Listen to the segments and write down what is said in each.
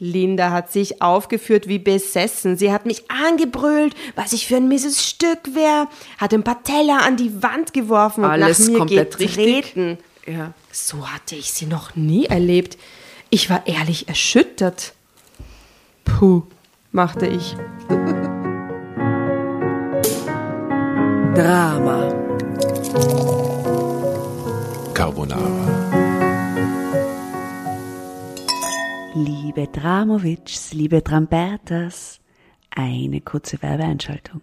Linda hat sich aufgeführt wie besessen. Sie hat mich angebrüllt, was ich für ein mieses Stück wäre, hat ein paar Teller an die Wand geworfen und Alles nach mir komplett getreten. Ja. So hatte ich sie noch nie erlebt. Ich war ehrlich erschüttert. Puh, machte ich. Drama. Carbonara. Liebe Dramovics, liebe Trambertas, eine kurze Werbeeinschaltung.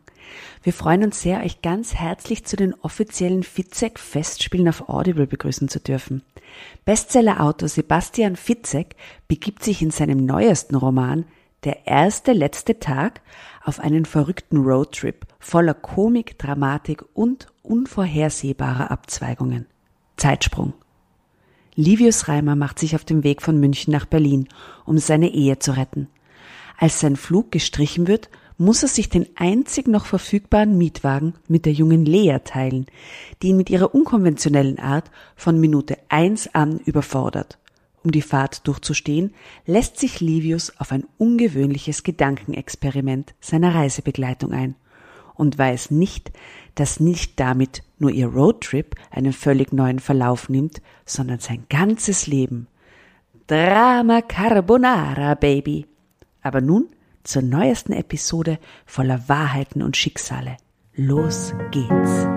Wir freuen uns sehr, euch ganz herzlich zu den offiziellen Fitzek Festspielen auf Audible begrüßen zu dürfen. Bestsellerautor Sebastian Fitzek begibt sich in seinem neuesten Roman Der erste letzte Tag auf einen verrückten Roadtrip voller Komik, Dramatik und unvorhersehbarer Abzweigungen. Zeitsprung. Livius Reimer macht sich auf den Weg von München nach Berlin, um seine Ehe zu retten. Als sein Flug gestrichen wird, muss er sich den einzig noch verfügbaren Mietwagen mit der jungen Lea teilen, die ihn mit ihrer unkonventionellen Art von Minute eins an überfordert. Um die Fahrt durchzustehen, lässt sich Livius auf ein ungewöhnliches Gedankenexperiment seiner Reisebegleitung ein und weiß nicht, dass nicht damit nur ihr Roadtrip einen völlig neuen Verlauf nimmt, sondern sein ganzes Leben. Drama Carbonara, Baby. Aber nun zur neuesten Episode voller Wahrheiten und Schicksale. Los geht's.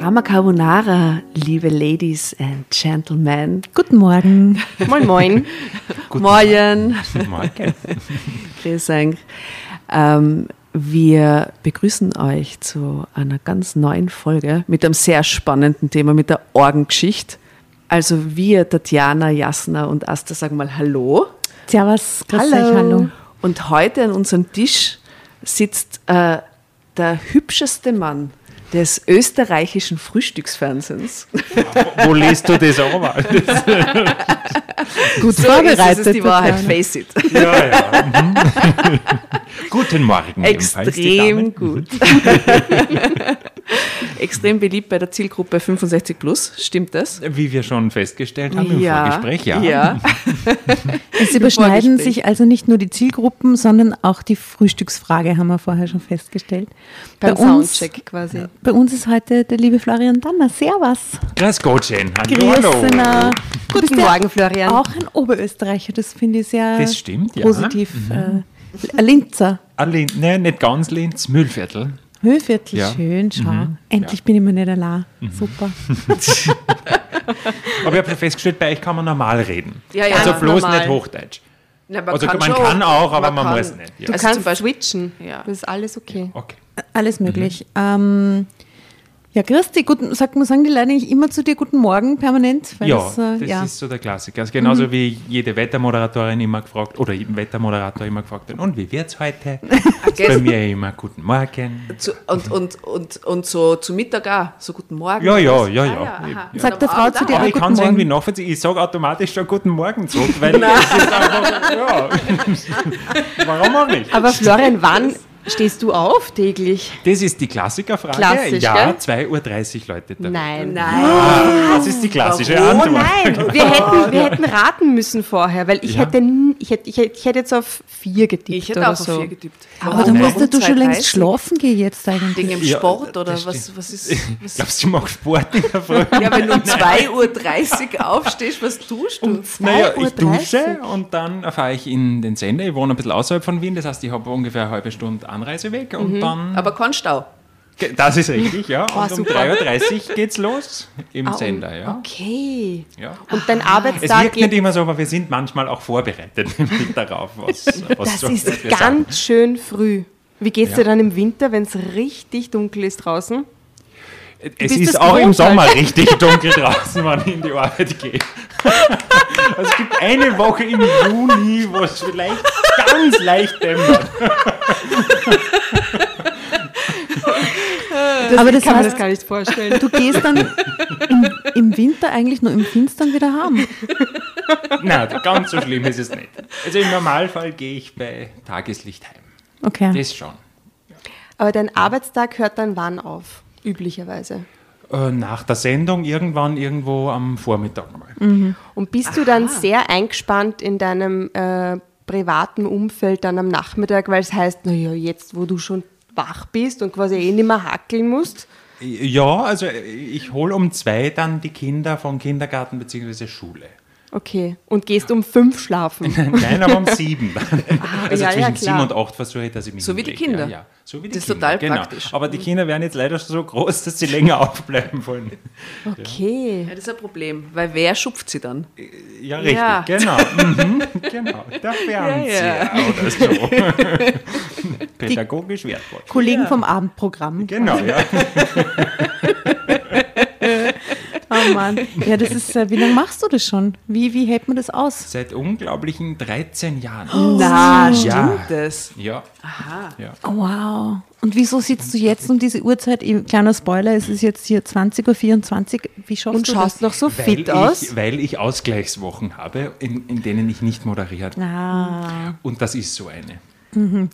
Drama Carbonara, liebe Ladies and Gentlemen. Guten Morgen. Moin, moin. Moin. Morgen. Grüß euch. Ähm, wir begrüßen euch zu einer ganz neuen Folge mit einem sehr spannenden Thema, mit der Orgengeschichte. Also wir, Tatjana, Jasna und Asta, sagen mal Hallo. Servus. Grüß euch, hallo. Und heute an unserem Tisch sitzt äh, der hübscheste Mann des österreichischen Frühstücksfernsehens. Wo liest du das aber? Gut So ist es, das ist die Wahrheit, face it. ja, ja. Mhm. Guten Morgen. Extrem gut. extrem beliebt bei der Zielgruppe 65 plus. Stimmt das? Wie wir schon festgestellt haben im ja. Vorgespräch, ja. ja. Es überschneiden sich also nicht nur die Zielgruppen, sondern auch die Frühstücksfrage, haben wir vorher schon festgestellt. Beim bei, uns, Soundcheck quasi. bei uns ist heute der liebe Florian Danner. Servus. Grüß Gott, Jen. Hallo, hallo. Bist Guten Morgen, Florian. Auch ein Oberösterreicher, das finde ich sehr Das stimmt, ja. positiv. Äh, ein Linzer. Lin- ne, nicht ganz Linz, Müllviertel. Höhviertel, Ja. Mhm. schön, schau. Endlich bin ich mir nicht allein. Super. Aber ich habe festgestellt, bei euch kann man normal reden. Ja, ja, also bloß normal. nicht Hochdeutsch. Na, Also man schon. kann auch, aber man, kann. muss nicht. Ja. Du Also kannst zum Beispiel- switchen. Ja. Das ist alles okay. Okay. Alles möglich. Ähm, ja, Christi, guten, man, sagen die Leute nicht immer zu dir Guten Morgen permanent? Weil ja, das, äh, das ja. ist so der Klassiker. Also genauso wie jede Wettermoderatorin immer gefragt, oder jeden Wettermoderator immer gefragt wird, und wie wird's heute? Bei mir immer Guten Morgen. Zu, und, und, und, und so zu Mittag auch, so guten Morgen. Ja, ja, Was? ja, Ah, ja. Ja. Sagt der Frau zu dir Aber auch ich Guten kann es Morgen? irgendwie nachvollziehen. Ich sage automatisch schon Guten Morgen zurück, weil es ist einfach, ja. Warum auch nicht? Aber Florian, wann stehst du auf täglich? Das ist die Klassikerfrage. Klassisch, ja, gell? 2.30 Uhr läutet der. Nein. Nein. Das ist die klassische Oh Antwort. nein, wir hätten, wir hätten raten müssen vorher, weil ich, Ja. hätte, ich, hätte, ich, hätte, ich hätte jetzt auf vier getippt Ich hätte oder auch so. auf vier getippt. Aber da Nein. musst ja du schon längst 2,30? schlafen gehen jetzt eigentlich. Wegen dem Ja, Sport oder das was, was ist. Was Glaubst du, ich mache Sport in der Früh? ja, wenn du um 2.30 Uhr aufstehst, was tust du? Naja, 2:30 ich dusche und dann fahre ich in den Sender. Ich wohne ein bisschen außerhalb von Wien, das heißt, ich habe ungefähr eine halbe Stunde Anreiseweg und dann. Aber kein Stau. Das ist richtig, ja. Oh, und um super. 3.30 Uhr geht's los im Ah, Sender, ja. Okay. ja. Und dein Es Arbeitstag wirkt nicht immer so, aber wir sind manchmal auch vorbereitet darauf, was, was Das so ist was wir sagen. ganz schön früh. Wie geht's Ja. dir dann im Winter, wenn es richtig dunkel ist draußen? Es ist auch im Sommer richtig dunkel draußen, wenn ich in die Arbeit gehe. Also es gibt eine Woche im Juni, wo es vielleicht ganz leicht dämmert. Aber das kann man heißt, das gar nicht vorstellen. du gehst dann im, im Winter eigentlich nur im Finstern wieder heim. Nein, ganz so schlimm ist es nicht. Also im Normalfall gehe ich bei Tageslicht heim. Okay. Das schon. Aber dein Arbeitstag hört dann wann auf? Üblicherweise. Äh, Nach der Sendung irgendwann irgendwo am Vormittag mal. Und bist du dann sehr eingespannt in deinem äh, privaten Umfeld dann am Nachmittag, weil es heißt, naja, jetzt wo du schon wach bist und quasi eh nicht mehr hackeln musst? Ja, also ich hole um zwei dann die Kinder vom Kindergarten bzw. Schule. Okay. Und gehst um fünf schlafen. Nein, aber um sieben. also ja, ja, zwischen klar. sieben und acht versuche ich, dass ich mich So wie die hinlege. Kinder. Ja, ja. So wie die Das ist Kinder, total genau. praktisch. Aber die Kinder werden jetzt leider so groß, dass sie länger aufbleiben wollen. Okay. Ja, das ist ein Problem, weil wer schupft sie dann? Ja, richtig, Ja. genau. Mhm, genau. Der Fernseher oder so. Pädagogisch wertvoll. Kollegen vom Abendprogramm. Genau, ja. Oh Mann. Ja, das ist, äh, wie lange machst du das schon? Wie, wie hält man das aus? Seit unglaublichen 13 Jahren. Na, stimmt Ja. das? Ja. Aha. Oh, wow. Und wieso sitzt du jetzt um diese Uhrzeit? Kleiner Spoiler, es ist jetzt hier 20.24 Uhr. Wie schaffst Und du schaust das? noch so Weil fit ich, aus? weil ich Ausgleichswochen habe, in, in denen ich nicht moderiert. Ah, Und das ist so eine.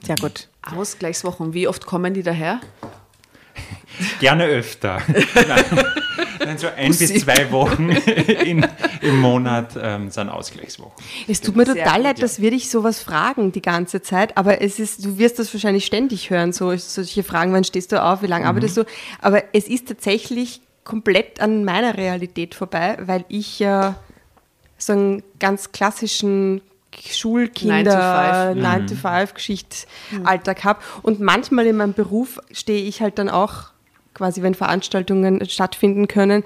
sehr gut. Ausgleichswochen, wie oft kommen die daher? Gerne öfter. Nein, so ein bis zwei Wochen in, im Monat ähm, sind Ausgleichswochen. Es tut mir total gut, leid, dass wir dich sowas fragen die ganze Zeit, aber es ist, du wirst das wahrscheinlich ständig hören, so solche Fragen, wann stehst du auf, wie lange arbeitest du? Aber es ist tatsächlich komplett an meiner Realität vorbei, weil ich ja so einen ganz klassischen Schulkinder 9 to 5 Geschichtsalltag habe und manchmal in meinem Beruf stehe ich halt dann auch quasi, wenn Veranstaltungen stattfinden können,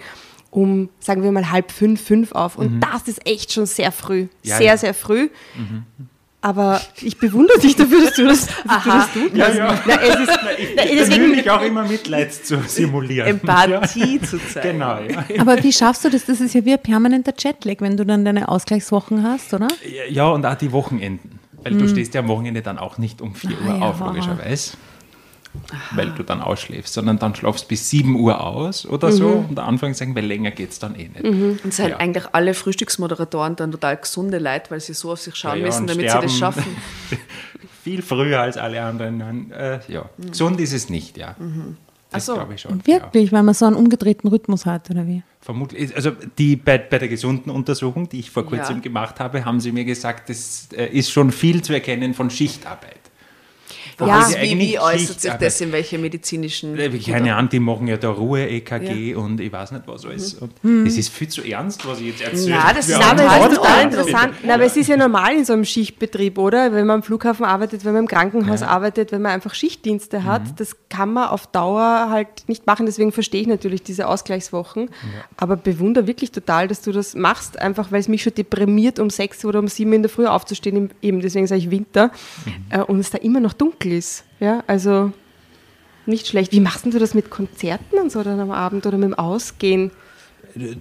um, sagen wir mal, halb fünf, fünf auf. Und das ist echt schon sehr früh. Ja, sehr, ja. sehr früh. Aber ich bewundere dich dafür, dass du das, dass du, das tun kannst. ja. Na, es ist, na, Ich deswegen, bemühe mich auch immer Mitleid zu simulieren. Empathie zu zeigen. Genau, ja. Aber wie schaffst du das? Das ist ja wie ein permanenter Jetlag, wenn du dann deine Ausgleichswochen hast, oder? Ja, und auch die Wochenenden. Weil du stehst ja am Wochenende dann auch nicht um 4 Ah, Uhr ja, auf, wow. logischerweise. Weil du dann ausschläfst, sondern dann schlafst bis 7 Uhr aus oder so. Und Anfang sagen, weil länger geht es dann eh nicht. Und sind Ja. eigentlich alle Frühstücksmoderatoren dann total gesunde Leute, weil sie so auf sich schauen Ja, ja, müssen, damit sie das schaffen. Viel früher als alle anderen. Äh, ja, gesund ist es nicht, ja. Das so. glaube ich schon. Ja. Wirklich, weil man so einen umgedrehten Rhythmus hat, oder wie? Vermutlich, also die bei, bei der gesunden Untersuchung, die ich vor kurzem Ja. gemacht habe, haben sie mir gesagt, das äh, ist schon viel zu erkennen von Schichtarbeit. Ja, Also wie, wie äußert sich das in welche medizinischen. Keine Ahnung, die machen ja da Ruhe-EKG und ich weiß nicht was alles. Und Das ist viel zu ernst, was ich jetzt erzähle. Na, das ist aber es total ist total Podcast. interessant. Na, aber es ist ja normal in so einem Schichtbetrieb, oder? Wenn man am Flughafen arbeitet, wenn man im Krankenhaus arbeitet, wenn man einfach Schichtdienste hat, das kann man auf Dauer halt nicht machen. Deswegen verstehe ich natürlich diese Ausgleichswochen. Aber bewundere wirklich total, dass du das machst, einfach weil es mich schon deprimiert, um sechs oder um sieben in der Früh aufzustehen, eben deswegen sage ich Winter, äh, und es da immer noch dunkel ist. Ja, also nicht schlecht. Wie machst du das mit Konzerten und so dann am Abend oder mit dem Ausgehen?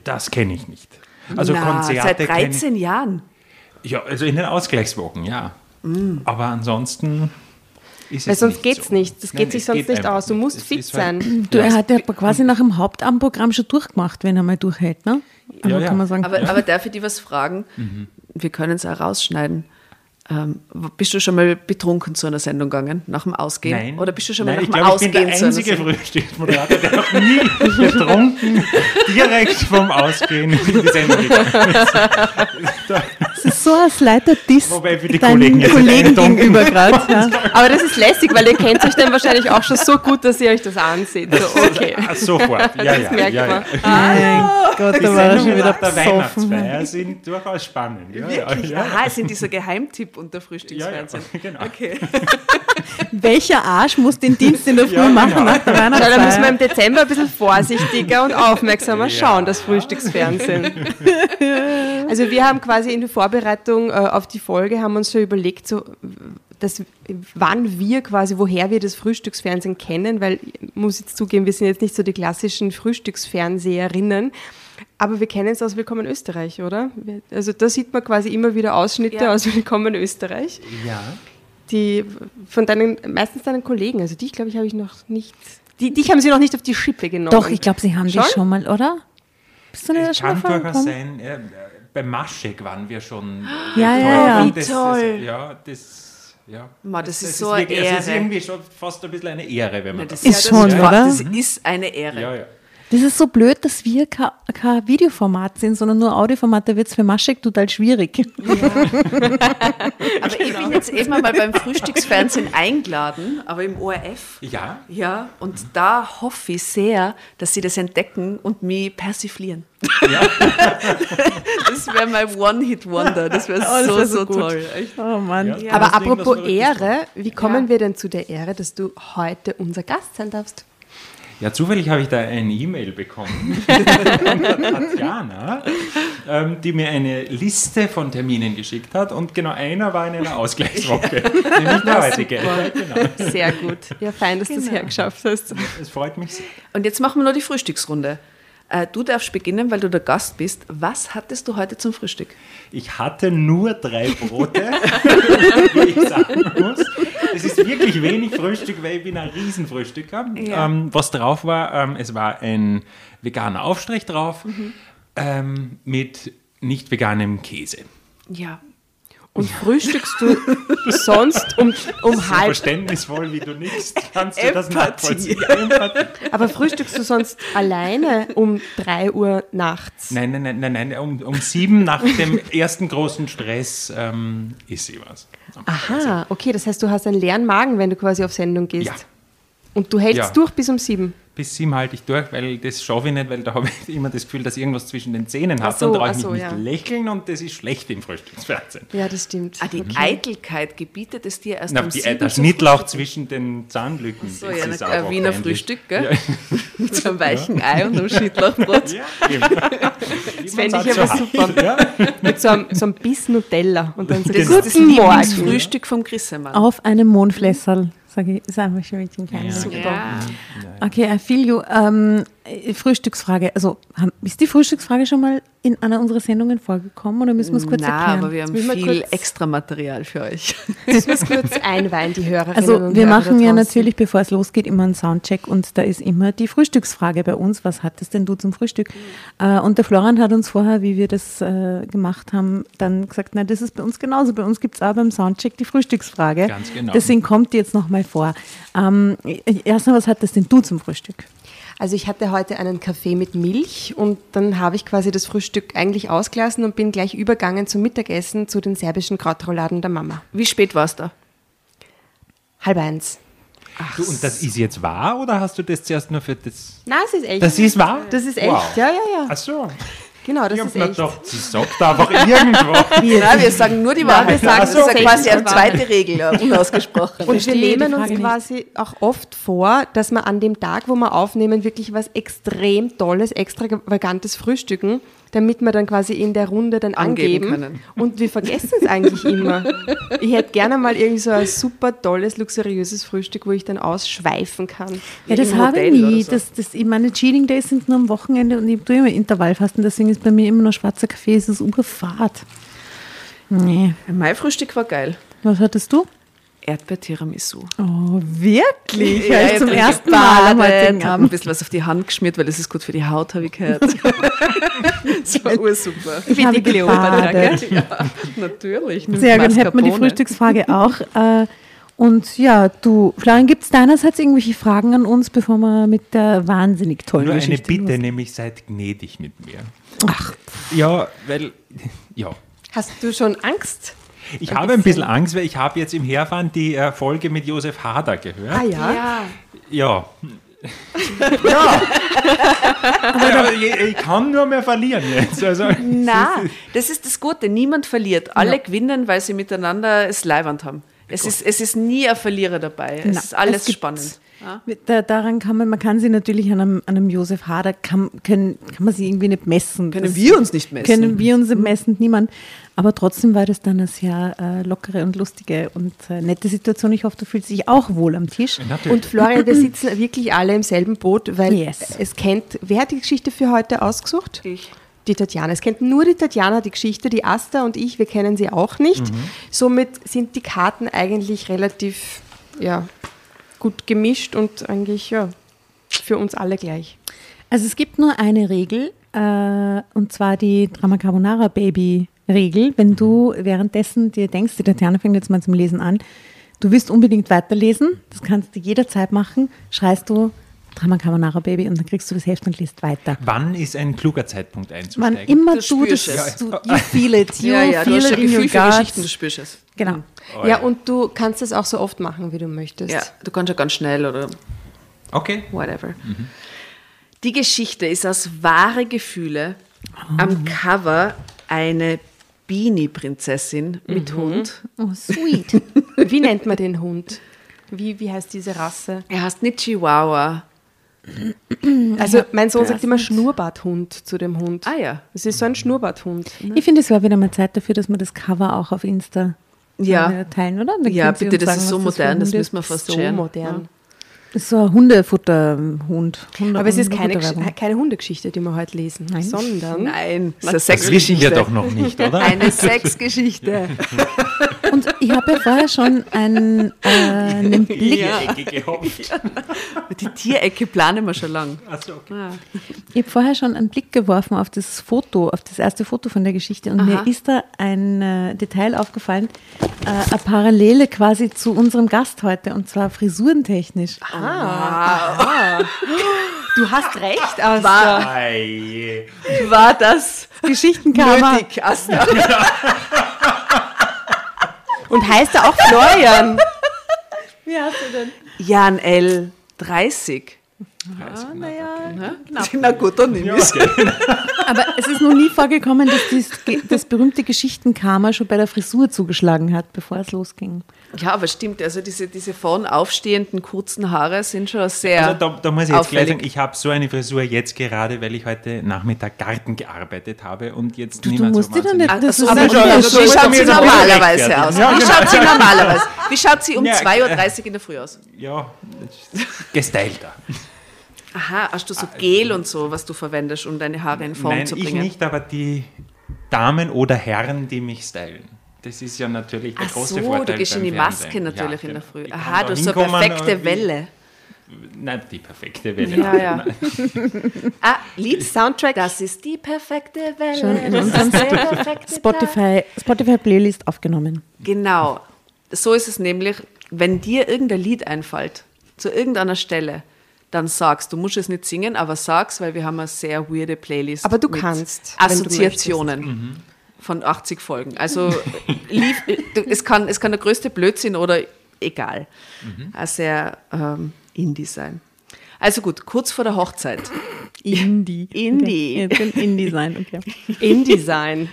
Das kenne ich nicht. Also Na, Konzerte seit kenn 13 Jahren. Ich, ja, also in den Ausgleichswochen, ja. Aber ansonsten ist Weil es sonst nicht geht's so. nicht. Das Nein, geht sich es sonst geht nicht aus. Du musst Es fit halt- sein. Du, er hat ja quasi nach dem Hauptabendprogramm schon durchgemacht, wenn er mal durchhält, ne? Ja, ja. kann man sagen. Aber, aber darf ich dich was fragen? Wir können es auch rausschneiden. Ähm, bist du schon mal betrunken zu einer Sendung gegangen, nach dem Ausgehen? Nein. Oder bist du schon mal Nein, nach dem ich glaube, ich bin Ausgehen der zu einer einzige Sendung? Frühstücksmoderator, der noch nie betrunken direkt vom Ausgehen in die Sendung gegangen ist. Das ist so ein slighter Diss Wobei für die deinen Kollegen jetzt Kollegen gegenüber gerade. Ja. Aber das ist lästig, weil ihr kennt euch dann wahrscheinlich auch schon so gut, dass ihr euch das anseht. So, okay. Ah, Sofort, ja, Das ja, merkt ja, man. ja. Mein Gott, Die da war schon wieder der. Weihnachtsfeier sind durchaus spannend. Ja, ja, Wirklich? ja. Aha, es sind dieser Geheimtipp unter Ja, ja, Frühstücksfernsehen. genau. Okay. Welcher Arsch muss den Dienst in der Früh Ja, genau. machen nach der Ja, da müssen wir Weihnachtsfeier? im Dezember ein bisschen vorsichtiger und aufmerksamer schauen, das Frühstücksfernsehen. Also wir haben quasi in der Vorbereitung äh, auf die Folge haben uns schon überlegt, so, dass, wann wir quasi, woher wir das Frühstücksfernsehen kennen, weil ich muss jetzt zugeben, wir sind jetzt nicht so die klassischen Frühstücksfernseherinnen, aber wir kennen es aus Willkommen Österreich, oder? Wir- Also da sieht man quasi immer wieder Ausschnitte Ja. aus Willkommen Österreich, ja. die von deinen, meistens deinen Kollegen, also dich glaube ich habe ich noch nicht, die, dich haben sie noch nicht auf die Schippe genommen. Doch, ich glaube, sie haben Schon? die schon mal, oder? Bist du nicht da Es schon kann durchaus sein, bei Maschek waren wir schon. Ja, äh, ja, ja. das, toll. Das, ja, das. Ja. Ma, das ist so eine wirklich, also Es ist Ehre. irgendwie schon fast ein bisschen eine Ehre, wenn man Das das, Ist schon, das, oder? Das ist eine Ehre. Ja, ja. Das ist so blöd, dass wir kein, kein Videoformat sind, sondern nur Audioformat. Da wird es für Maschek total schwierig. Aber ich bin jetzt eben einmal beim Frühstücksfernsehen eingeladen, aber im ORF. Ja, Ja, und da hoffe ich sehr, dass sie das entdecken und mich persiflieren. das wäre mein One-Hit-Wonder. Das wäre das so, wär so, so toll. Echt. Oh Mann. Ja. Aber apropos Ehre, wie kommen Ja. wir denn zu der Ehre, dass du heute unser Gast sein darfst? Ja, zufällig habe ich da eine E-Mail bekommen von der Tatjana, ähm, die mir eine Liste von Terminen geschickt hat und genau einer war in einer Ausgleichswoche, nämlich der heutige. Genau. Sehr gut. Ja, fein, dass du es hergeschafft hast. Es freut mich sehr. Und jetzt machen wir noch die Frühstücksrunde. Äh, Du darfst beginnen, weil du der Gast bist. Was hattest du heute zum Frühstück? Ich hatte nur drei Brote, wie ich sagen muss. Es ist wirklich wenig Frühstück, weil ich bin ein Riesenfrühstücker. Ja. Ähm, was drauf war, ähm, es war ein veganer Aufstrich drauf ähm, mit nicht veganem Käse. Ja. Und frühstückst du sonst um, um So halb, verständnisvoll, wie du nickst, kannst du das nachvollziehen. Aber frühstückst du sonst alleine um 3 Uhr nachts? Nein, nein, nein, nein, nein. Um, um sieben nach dem ersten großen Stress ähm, ist sie was. Aha, okay, das heißt, du hast einen leeren Magen, wenn du quasi auf Sendung gehst. Ja. Und du hältst Ja. durch bis um 7. Bis sieben halte ich durch, weil das schaffe ich nicht, weil da habe ich immer das Gefühl, dass ich irgendwas zwischen den Zähnen habe. Ach so, Dann traue ich mich so, nicht ja. lächeln und das ist schlecht im Frühstücksfernsehen. Ja, das stimmt. Ah, die Eitelkeit gebietet es dir erst Na, um die, sieben der Schnittlauch zwischen den Zahnlücken. So, das ja, ist ein Wiener. Frühstück, gell? Ja, Mit so einem weichen Ei und einem Schnittlauchbrot. ja. Das fände ich aber super. Ja. Mit so einem, so einem Biss Nutella. Und dann so, Das ist das Morgen. Lieblingsfrühstück vom Grissemann. Auf einem Mondflässerl, sage ich, ist einfach schon mit dem kleinen. Ja. Super. Ja. Okay, I feel you. Ähm, Äh, Frühstücksfrage. Also haben, ist die Frühstücksfrage schon mal in einer unserer Sendungen vorgekommen oder müssen wir es kurz Na, erklären? aber wir haben Müssen wir viel extra Material für euch. Das muss kurz einweihen, die Hörerinnen Also und wir Hörer machen ja natürlich, bevor es losgeht, immer einen Soundcheck und da ist immer die Frühstücksfrage bei uns. Was hattest denn du zum Frühstück? Äh, und der Florian hat uns vorher, wie wir das äh, gemacht haben, dann gesagt, na das ist bei uns genauso. Bei uns gibt es auch beim Soundcheck die Frühstücksfrage. Ganz genau. Deswegen kommt die jetzt nochmal vor. Ähm, erstmal, was hattest denn du zum Frühstück? Also ich hatte heute einen Kaffee mit Milch und dann habe ich quasi das Frühstück eigentlich ausgelassen und bin gleich übergangen zum Mittagessen zu den serbischen Krautrouladen der Mama. Wie spät warst du? Halb eins. Du, und das ist jetzt wahr oder hast du das zuerst nur für das. Na, es ist echt. Das ist wahr? Das ist echt, Wow. ja, ja, ja. Ach so. Genau, das ich ist echt. gedacht, sie sagt einfach irgendwo. Nein, wir sagen nur die Nein, Wahrheit. wir sagen das ist ja quasi eine zweite Regel, unausgesprochen. Und wir nehmen uns Frage nicht. quasi auch oft vor, dass wir an dem Tag, wo wir aufnehmen, wirklich was extrem Tolles, extravagantes frühstücken, damit wir dann quasi in der Runde dann Angeben angeben. können. Und wir vergessen es eigentlich immer. Ich hätte gerne mal irgendwie so ein super tolles, luxuriöses Frühstück, wo ich dann ausschweifen kann. Ja, das habe ich nie. so. Das, das, ich meine Cheating Days sind nur am Wochenende und ich tue immer Intervallfasten, deswegen ist bei mir immer noch schwarzer Kaffee, es ist Urfahrt. Nee. mein Frühstück war geil. Was hattest du? Erdbeer-Tiramisu. Oh, wirklich? Ja, ich zum ersten Mal am heutigen hab ein Abend. bisschen was auf die Hand geschmiert, weil das ist gut für die Haut, habe ich gehört. das war ursuper. Ich habe gebadet. Ja, natürlich. Sehr gut, hätten wir die. Frühstücksfrage auch. Äh, und ja, du, Florian, gibt es deinerseits irgendwelche Fragen an uns, bevor wir mit der wahnsinnig tollen Nur eine Geschichte Bitte, los- nämlich seid gnädig mit mir. Ach, Ja, weil, ja. Hast du schon Angst? Ich habe ein bisschen Angst, weil ich habe jetzt im Herfahren die äh, Folge mit Josef Hader gehört. Ah ja? Ja, Ja. ja. Aber ich, ich kann nur mehr verlieren jetzt. Also, na, das ist das Gute. Niemand verliert. Alle gewinnen, weil sie miteinander es Leiwand haben. Es ist, es ist nie ein Verlierer dabei. Es Na, ist alles es spannend. Ja? daran kann man, man kann sie natürlich an einem, an einem Josef Hader, kann, können, kann man sie irgendwie nicht messen. Können Das- wir uns nicht messen. Können wir uns messen, niemand. Aber trotzdem war das dann eine sehr äh, lockere und lustige und äh, nette Situation. Ich hoffe, du fühlst dich auch wohl am Tisch. natürlich. Und Florian, wir sitzen wirklich alle im selben Boot, weil Yes. es kennt, wer hat die Geschichte für heute ausgesucht? Ich. Die Tatjana. Es kennt nur die Tatjana die Geschichte, die Asta und ich, wir kennen sie auch nicht. Somit sind die Karten eigentlich relativ ja, gut gemischt und eigentlich ja, für uns alle gleich. Also es gibt nur eine Regel, äh, und zwar die Drama Carbonara Baby Regel. Wenn du währenddessen dir denkst, die Tatjana fängt jetzt mal zum Lesen an, du willst unbedingt weiterlesen, das kannst du jederzeit machen, schreist du Drama Carbonara Baby und dann kriegst du das Heft und liest weiter. Wann ist ein kluger Zeitpunkt Wann einzusteigen? immer Du du, das, spürst es. du, you feel it, you Ja, ja, du feel hast it in your. Geschichten, du spürst es. Genau. Oh, ja, und du kannst es auch so oft machen, wie du möchtest. Ja, du kannst ja ganz schnell oder Okay. whatever. Die Geschichte ist aus wahre Gefühle am Cover eine Beanie-Prinzessin mit Hund. Oh, sweet. Wie nennt man den Hund? Wie, wie heißt diese Rasse? Er heißt nicht Chihuahua. Also mein Sohn sagt immer Schnurrbarthund zu dem Hund. Ah ja. Es ist so ein Schnurrbarthund. Ich finde, es wäre wieder mal Zeit dafür, dass wir das Cover auch auf Insta Ja. äh, teilen, oder? Dann Ja, bitte, das ist sagen, so was für modern, das Hund müssen wir ist. fast So scheren. modern. Das ist so ein Hundefutterhund. Hunde Aber es ist keine, keine Hundegeschichte, die wir heute lesen, Nein. sondern Nein, das ist eine Das wissen Sexgeschichte. wir doch noch nicht, oder? Eine Sexgeschichte. Und ich habe ja vorher schon einen, äh, einen Blick, gehofft. Die Tierecke planen wir schon lang. Achso, okay. Ja. ich habe vorher schon einen Blick geworfen auf das Foto, auf das erste Foto von der Geschichte und mir ist da ein äh, Detail aufgefallen, äh, eine Parallele quasi zu unserem Gast heute und zwar frisurentechnisch. du hast recht, Asta. War, war das Geschichtenkammer. nötig, Asta? Und heißt er auch Florian? Wie hast du denn? Jan L. 30. Na gut, dann nimm ich's. Aber es ist noch nie vorgekommen, dass dies, das berühmte Geschichtenkarma schon bei der Frisur zugeschlagen hat, bevor es losging. Ja, aber stimmt. Also diese, diese vorn aufstehenden kurzen Haare sind schon sehr Also da, da muss ich jetzt gleich auffällig. sagen, ich habe so eine Frisur jetzt gerade, weil ich heute Nachmittag Garten gearbeitet habe und jetzt Du, nicht du musst so dir doch nicht. wahnsinnig- Das ein schon, Unterschied. also wie schaut sie normalerweise aus? Ja, Wie schaut sie normalerweise? Wie schaut sie um Ja, 2.30 Uhr in der Früh aus? Ja, gestylter. Aha, hast du so Gel und so, was du verwendest, um deine Haare in Form Nein, zu ich bringen? nicht, aber die Damen oder Herren, die mich stylen. Das ist ja natürlich der Ach große so, Vorteil du gehst in die Maske Fernsehen. natürlich Ja, in der genau. Früh. Ich Aha, du hast so eine perfekte Welle. Nein, die perfekte Welle. Ja, ja. Ah, Lied, Soundtrack. das ist die perfekte Welle. Schon in das unserem. Spotify, Spotify Playlist aufgenommen. Genau. So ist es nämlich, wenn dir irgendein Lied einfällt, zu irgendeiner Stelle, dann sagst, du musst es nicht singen, aber sag's, weil wir haben eine sehr weirde Playlist. Aber du mit kannst, wenn du Assoziationen von 80 Folgen. Also lief, du- es, kann, es kann der größte Blödsinn oder egal. Ein sehr ähm, Indie sein. Also gut, kurz vor der Hochzeit. Indie. Indie. Okay. Kann Indie sein, okay. InDesign.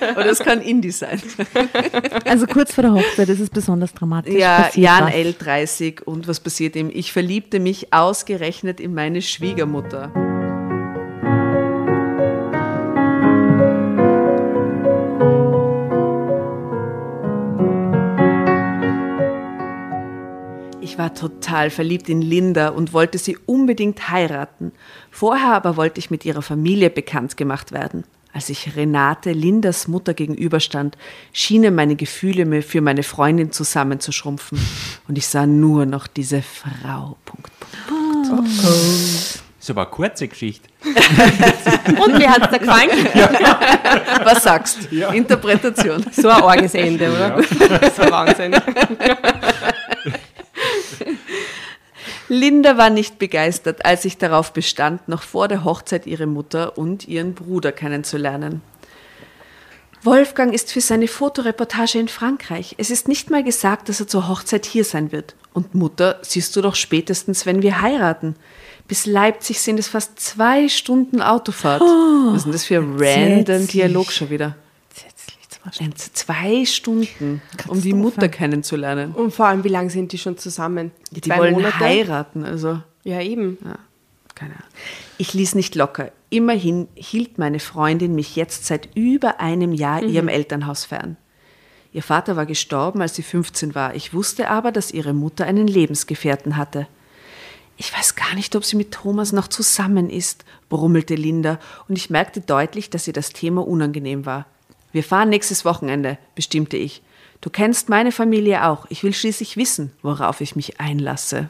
Oder es kann Indie sein. Also kurz vor der Hochzeit ist es besonders dramatisch. Ja, Jan was. L. 30 und was passiert ihm? Ich verliebte mich ausgerechnet in meine Schwiegermutter. War total verliebt in Linda und wollte sie unbedingt heiraten. Vorher aber wollte ich mit ihrer Familie bekannt gemacht werden. Als ich Renate, Lindas Mutter, gegenüberstand, schienen meine Gefühle mir für meine Freundin zusammenzuschrumpfen. Und ich sah nur noch diese Frau. Punkt, Punkt. So war eine kurze Geschichte. Und mir hat es da gefallen. Was sagst du? Interpretation. So ein arges Ende, oder? Das war Wahnsinn. Linda war nicht begeistert, als ich darauf bestand, noch vor der Hochzeit ihre Mutter und ihren Bruder kennenzulernen. Wolfgang ist für seine Fotoreportage in Frankreich. Es ist nicht mal gesagt, dass er zur Hochzeit hier sein wird. Und Mutter siehst du doch spätestens, wenn wir heiraten. Bis Leipzig sind es fast zwei Stunden Autofahrt. Was ist denn das für ein random. Dialog schon wieder? Entsetzlich, zwei Stunden. Um die Mutter kennenzulernen. Und vor allem, wie lange sind die schon zusammen? Die Zwei wollen Monate? heiraten, also. Ja, eben. Keine Ahnung. Ich ließ nicht locker. Immerhin hielt meine Freundin mich jetzt seit über einem Jahr ihrem Elternhaus fern. Ihr Vater war gestorben, als sie 15 war. Ich wusste aber, dass ihre Mutter einen Lebensgefährten hatte. Ich weiß gar nicht, ob sie mit Thomas noch zusammen ist, brummelte Linda, und ich merkte deutlich, dass ihr das Thema unangenehm war. Wir fahren nächstes Wochenende, bestimmte ich. Du kennst meine Familie auch. Ich will schließlich wissen, worauf ich mich einlasse.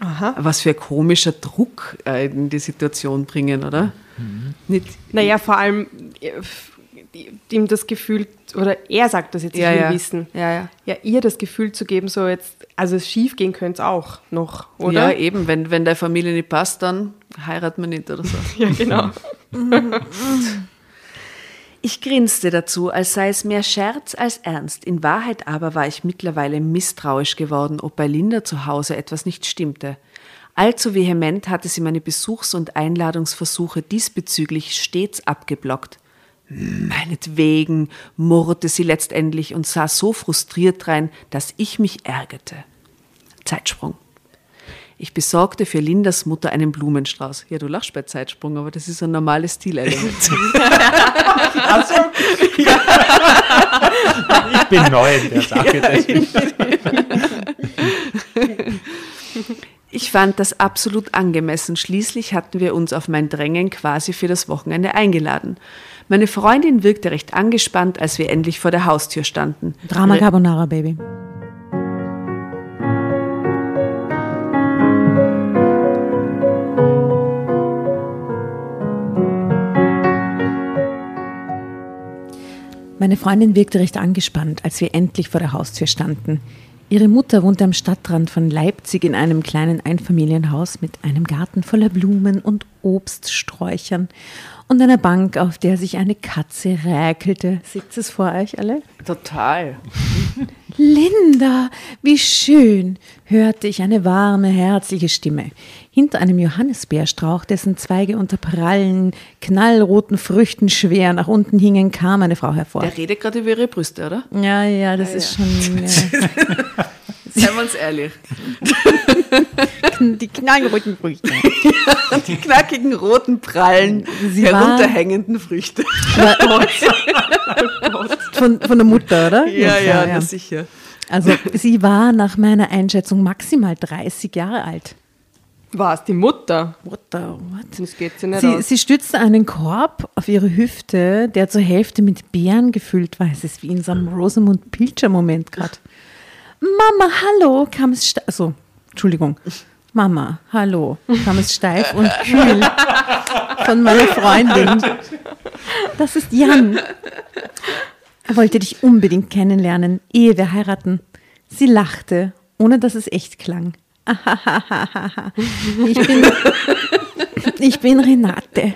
Aha. Was für ein komischer Druck äh, in die Situation bringen, oder? Nicht, Naja, vor allem äh, ihm das Gefühl, oder er sagt das jetzt, ich Ja, will ja. wissen. Ja, ja. Ja, ihr das Gefühl zu geben, so jetzt, also schief gehen könnte es auch noch, oder? Ja, eben, wenn, wenn der Familie nicht passt, dann heiratet man nicht oder so. Ja, genau. Ich grinste dazu, als sei es mehr Scherz als Ernst. In Wahrheit aber war ich mittlerweile misstrauisch geworden, ob bei Linda zu Hause etwas nicht stimmte. Allzu vehement hatte sie meine Besuchs- und Einladungsversuche diesbezüglich stets abgeblockt. Meinetwegen, murrte sie letztendlich und sah so frustriert drein, dass ich mich ärgerte. Zeitsprung. Ich besorgte für Lindas Mutter einen Blumenstrauß. Ja, du lachst bei Zeitsprung, aber das ist ein normales Stilelement. Ich bin neu in der Sache. Ich fand das absolut angemessen. Schließlich hatten wir uns auf mein Drängen quasi für das Wochenende eingeladen. Meine Freundin wirkte recht angespannt, als wir endlich vor der Haustür standen. Drama Carbonara, Baby. Meine Freundin wirkte recht angespannt, als wir endlich vor der Haustür standen. Ihre Mutter wohnte am Stadtrand von Leipzig in einem kleinen Einfamilienhaus mit einem Garten voller Blumen und Obststräuchern und einer Bank, auf der sich eine Katze räkelte. Seht es vor euch alle? Total. Linda, wie schön, hörte ich eine warme, herzliche Stimme. Hinter einem Johannisbeerstrauch, dessen Zweige unter prallen, knallroten Früchten schwer nach unten hingen, kam eine Frau hervor. Der redet gerade über ihre Brüste, oder? Ja, ja, das ist schon ja, Seien wir uns ehrlich. die knallroten Früchte. Die knackigen, roten, prallen, Sie war- herunterhängenden Früchte. Von, von der Mutter, oder? Ja, ja, na sicher. Also sie war nach meiner Einschätzung maximal 30 Jahre alt. War es die Mutter? Mutter, what? Das geht sie nicht Sie, aus. sie stützte einen Korb auf ihre Hüfte, der zur Hälfte mit Beeren gefüllt war. Es ist wie in so einem Rosamund Pilcher-Moment gerade. Mama, hallo, kam es steif. Also, Entschuldigung. Mama, hallo, kam es steif und kühl von meiner Freundin. Das ist Jan. Er wollte dich unbedingt kennenlernen, ehe wir heiraten. Sie lachte, ohne dass es echt klang. Ich bin, ich bin Renate.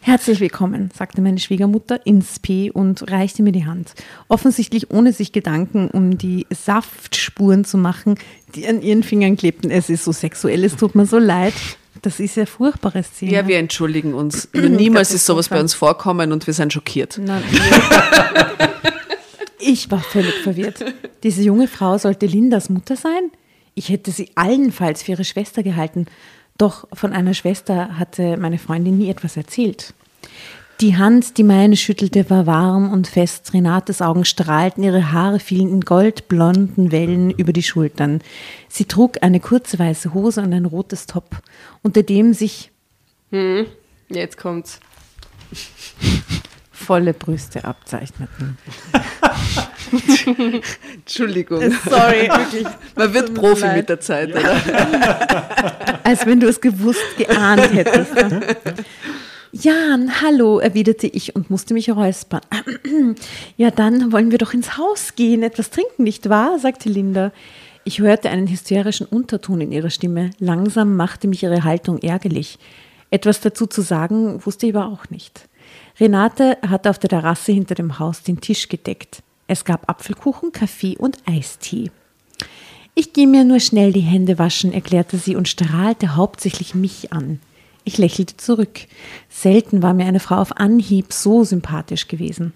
Herzlich willkommen, sagte meine Schwiegermutter ins P und reichte mir die Hand. Offensichtlich ohne sich Gedanken um die Saftspuren zu machen, die an ihren Fingern klebten. Es ist so sexuell, es tut mir so leid. Das ist ja furchtbare Szene. Ja, wir entschuldigen uns. Niemals ist sowas bei uns vorkommen und wir sind schockiert. Na, ich war völlig verwirrt. Diese junge Frau sollte Lindas Mutter sein? Ich hätte sie allenfalls für ihre Schwester gehalten. Doch von einer Schwester hatte meine Freundin nie etwas erzählt. Die Hand, die meine schüttelte, war warm und fest. Renates Augen strahlten, ihre Haare fielen in goldblonden Wellen über die Schultern. Sie trug eine kurze weiße Hose und ein rotes Top, unter dem sich Jetzt kommt's. volle Brüste abzeichneten. Entschuldigung. Sorry, wirklich. Man wird Profi mit der Zeit, oder? Als wenn du es gewusst, geahnt hättest. ne? Jan, hallo, erwiderte ich und musste mich räuspern. Ja, dann wollen wir doch ins Haus gehen, etwas trinken, nicht wahr? sagte Linda. Ich hörte einen hysterischen Unterton in ihrer Stimme. Langsam machte mich ihre Haltung ärgerlich. Etwas dazu zu sagen, wusste ich aber auch nicht. Renate hatte auf der Terrasse hinter dem Haus den Tisch gedeckt. Es gab Apfelkuchen, Kaffee und Eistee. Ich gehe mir nur schnell die Hände waschen, erklärte sie und strahlte hauptsächlich mich an. Ich lächelte zurück. Selten war mir eine Frau auf Anhieb so sympathisch gewesen.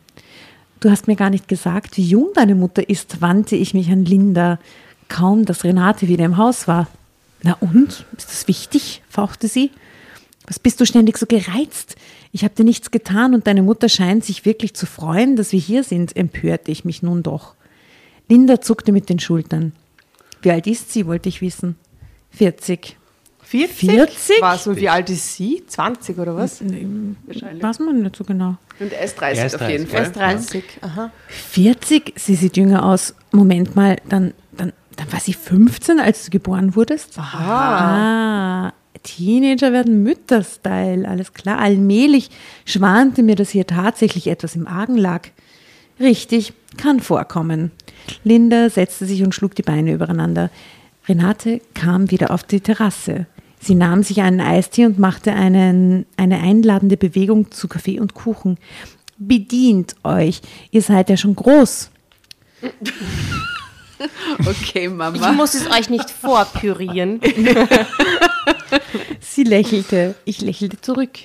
Du hast mir gar nicht gesagt, wie jung deine Mutter ist, wandte ich mich an Linda. Kaum, dass Renate wieder im Haus war. Na und? Ist das wichtig? fauchte sie. Was bist du ständig so gereizt? Ich habe dir nichts getan und deine Mutter scheint sich wirklich zu freuen, dass wir hier sind, empörte ich mich nun doch. Linda zuckte mit den Schultern. Wie alt ist sie, wollte ich wissen. 40. 40? 40? Was? Und wie alt ist sie? 20 oder was? Weiß man nicht so genau. Und er ist 30 Er ist auf jeden 30, Fall. Erst 30. Aha. 40? Sie sieht jünger aus. Moment mal, dann, dann, dann war sie 15, als du geboren wurdest? Ah, Teenager werden Mütter-Style, alles klar. Allmählich schwante mir, dass hier tatsächlich etwas im Argen lag. Richtig, kann vorkommen. Linda setzte sich und schlug die Beine übereinander. Renate kam wieder auf die Terrasse. Sie nahm sich einen Eistee und machte einen, eine einladende Bewegung zu Kaffee und Kuchen. Bedient euch, ihr seid ja schon groß. Okay, Ich Mama. muss es euch nicht vorpürieren. Sie lächelte, ich lächelte zurück.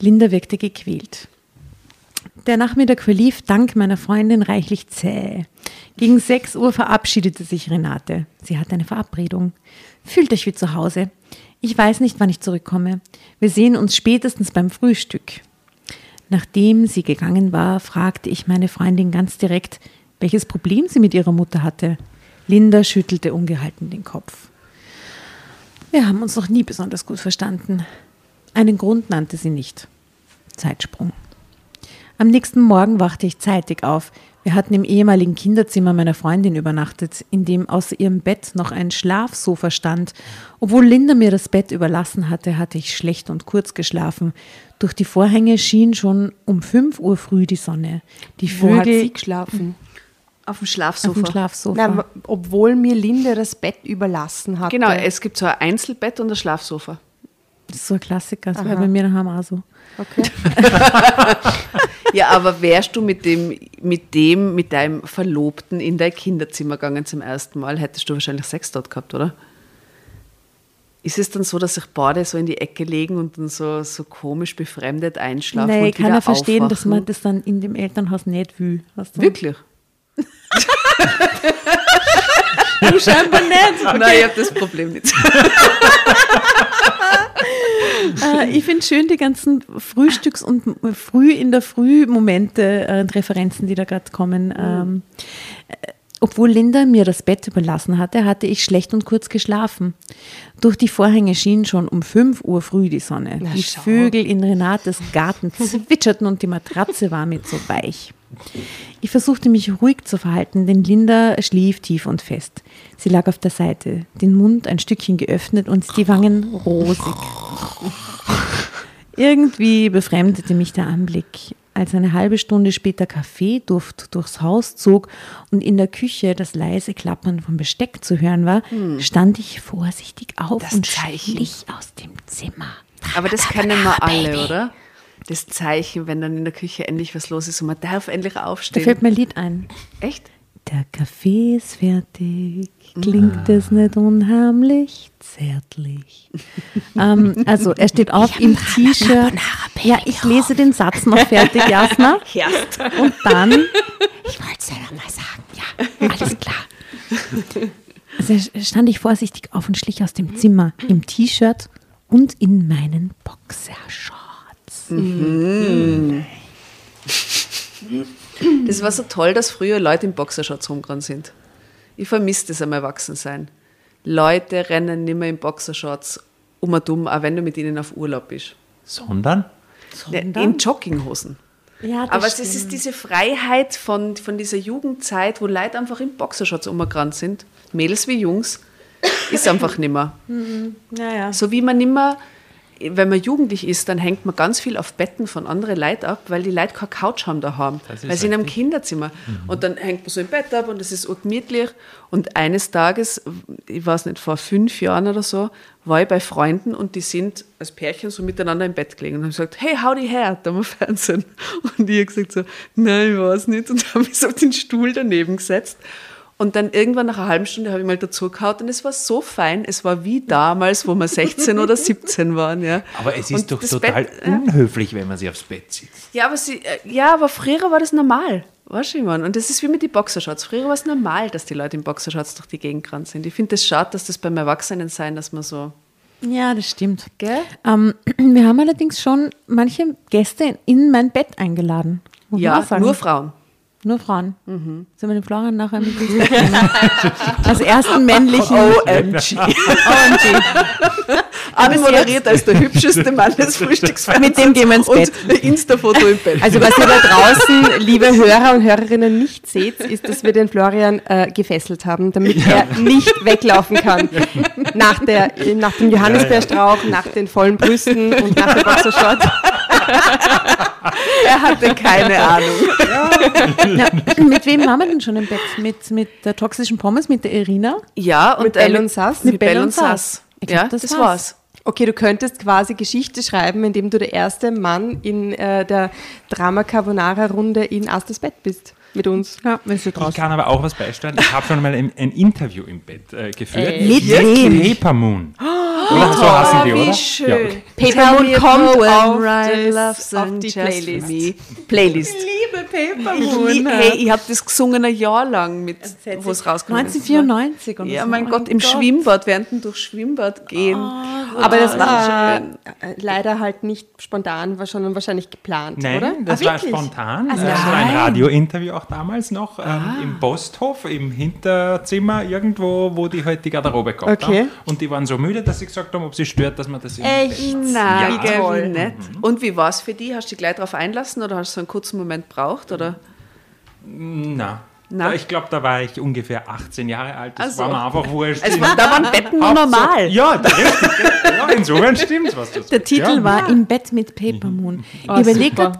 Linda wirkte gequält. Der Nachmittag verlief dank meiner Freundin reichlich zäh. Gegen 6 Uhr verabschiedete sich Renate. Sie hatte eine Verabredung. Fühlt euch wie zu Hause. Ich weiß nicht, wann ich zurückkomme. Wir sehen uns spätestens beim Frühstück. Nachdem sie gegangen war, fragte ich meine Freundin ganz direkt, welches Problem sie mit ihrer Mutter hatte. Linda schüttelte ungehalten den Kopf. Wir haben uns noch nie besonders gut verstanden. Einen Grund nannte sie nicht. Zeitsprung. Am nächsten Morgen wachte ich zeitig auf. Wir hatten im ehemaligen Kinderzimmer meiner Freundin übernachtet, in dem außer ihrem Bett noch ein Schlafsofa stand. Obwohl Linda mir das Bett überlassen hatte, hatte ich schlecht und kurz geschlafen. Durch die Vorhänge schien schon um 5 Uhr früh die Sonne. Die Wo hat Vögel sie geschlafen? Auf dem auf Schlafsofa. dem Schlafsofa. Na, obwohl mir Linde das Bett überlassen hat. Genau, es gibt so ein Einzelbett und ein Schlafsofa. das ist so ein Klassiker, das wäre bei mir daheim auch so. Okay. Ja, aber wärst du mit dem, mit dem, mit deinem Verlobten in dein Kinderzimmer gegangen zum ersten Mal, hättest du wahrscheinlich Sex dort gehabt, oder? Ist es dann so, dass sich beide so in die Ecke legen und dann so, so komisch befremdet einschlafen Nein, und ich kann ja verstehen, dass man aufwachen? das dann in dem Elternhaus nicht will. Wirklich? Du scheinbar nicht. Nein, ich habe das Problem nicht. Äh, ich finde schön die ganzen Frühstücks- und früh in der Früh-Momente äh, und Referenzen, die da gerade kommen. Ähm, äh, Obwohl Linda mir das Bett überlassen hatte, hatte ich schlecht und kurz geschlafen. Durch die Vorhänge schien schon um 5 Uhr früh die Sonne. die schau. Vögel in Renates Garten zwitscherten und die Matratze war mir zu weich. Ich versuchte mich ruhig zu verhalten, denn Linda schlief tief und fest. Sie lag auf der Seite, den Mund ein Stückchen geöffnet und die Wangen rosig. Irgendwie befremdete mich der Anblick. Als eine halbe Stunde später Kaffeeduft durchs Haus zog und in der Küche das leise Klappern vom Besteck zu hören war, stand ich vorsichtig auf Das und Zeichen. schlich aus dem Zimmer. Aber das kennen wir alle, oder? Das Zeichen, wenn dann in der Küche endlich was los ist und man darf endlich Da aufstehen. fällt mir ein Lied ein. Echt? Der Kaffee ist fertig, klingt es nicht unheimlich zärtlich. ähm, also er steht auf im T-Shirt. Ja, ich lese den Satz noch fertig, Jasna. Und dann, ich wollte es selber mal sagen, ja, alles klar. Also stand ich vorsichtig auf und schlich aus dem Zimmer im T-Shirt und in meinen Boxershorts. Das war so toll, dass früher Leute in Boxershorts rumgerannt sind. Ich vermisse das am Erwachsensein. Leute rennen nicht mehr in Boxershorts um und um, auch wenn du mit ihnen auf Urlaub bist. Sondern? In Jogginghosen. Ja, das Aber es stimmt. ist diese Freiheit von, von dieser Jugendzeit, wo Leute einfach in Boxershorts umgerannt sind, Mädels wie Jungs, ist einfach nimmer. ja, ja. So wie man nimmer, wenn man jugendlich ist, dann hängt man ganz viel auf Betten von anderen Leuten ab, weil die Leute keine Couch haben ist Weil sie in einem. Kinderzimmer. Und dann hängt man so im Bett ab und es ist urgemütlich. Und eines Tages, ich weiß nicht, vor fünf Jahren oder so, war ich bei Freunden und die sind als Pärchen so miteinander im Bett gelegen und haben gesagt, hey, die her, da am Fernsehen. Und ich habe gesagt so, nein, ich weiß nicht. Und habe mich so auf den Stuhl daneben gesetzt. Und dann irgendwann nach einer halben Stunde habe ich mal dazu gehauen und es war so fein. Es war wie damals, wo wir 16 oder 17 waren. Ja. Aber es ist Und doch total Bett, unhöflich, wenn man sich aufs Bett sitzt. Ja, aber, sie, äh, ja, aber früher war das normal. Weißt du? Und das ist wie mit den Boxershorts. Früher war es normal, dass die Leute in Boxershorts durch die Gegend gerannt sind. Ich finde es das schade, dass das beim Erwachsenen sein, dass man so. Ja, das stimmt. Gell? Ähm, wir haben allerdings schon manche Gäste in mein Bett eingeladen. muss Ja, nur Frauen. Nur Frauen. Sollen wir den Florian nachher mit? Als ersten männlichen OMG. OMG. Anmoderiert als der hübscheste Mann des Frühstücksfernsehens. Mit dem gehen wir ins Bett. Und Insta-Foto im Bett. Also was ihr da draußen, liebe Hörer und Hörerinnen, nicht seht, ist, dass wir den Florian äh, gefesselt haben, damit er nicht weglaufen kann. Nach, der, nach dem Johannisbeerstrauch, nach den vollen Brüsten und nach der Boxershort. er hatte keine Ahnung. Ja, mit wem waren wir denn schon im Bett? Mit, mit der toxischen Pommes, mit der Irina? Ja, und Mit Bell und Sass? Mit Mit Bell Bell und Sass. Glaub, Ja, das das war's. war's. Okay, du könntest quasi Geschichte schreiben, indem du der erste Mann in äh, der Drama Carbonara Runde in Astas Bett bist mit uns. Ja, wenn sie Ich kann aber auch was beisteuern. Ich habe schon mal ein, ein Interview im Bett äh, geführt. Ey. Mit wem? Paper Moon. oder so heißen die, Oh, oder? wie schön. Paper Moon kommt auf, das, auf die Playlist. me. Playlist. liebe Paper Ich lieb- Hey, ich habe das gesungen ein Jahr lang, mit, wo es rausgekommen ist. 1994 oder Ja, so. mein Oh Gott, im Schwimmbad, während wir durchs Schwimmbad gehen. Aber das war äh, leider halt nicht spontan, war schon wahrscheinlich geplant, Nein, oder? das Ah, war spontan. Also das war ein. Radiointerview auch damals noch ähm, Ah. im Posthof, im Hinterzimmer irgendwo, wo die halt die Garderobe gehabt Okay. haben. Und die waren so müde, dass sie gesagt haben, ob sie stört, dass man das im Echt? Bett- Nein, Ja. Toll. nett. Und wie war es für dich? Hast du dich gleich darauf einlassen oder hast du einen kurzen Moment braucht? Oder? Na. Na? Ich glaube, da war ich ungefähr 18 Jahre alt. Das Ach so. war mir einfach wurscht. Es war, da waren Betten nur normal. Ja. Ja, insofern stimmt's, was du sagst. Der Titel ja. war Im Bett mit Paper Moon. Ah, ich überlege super.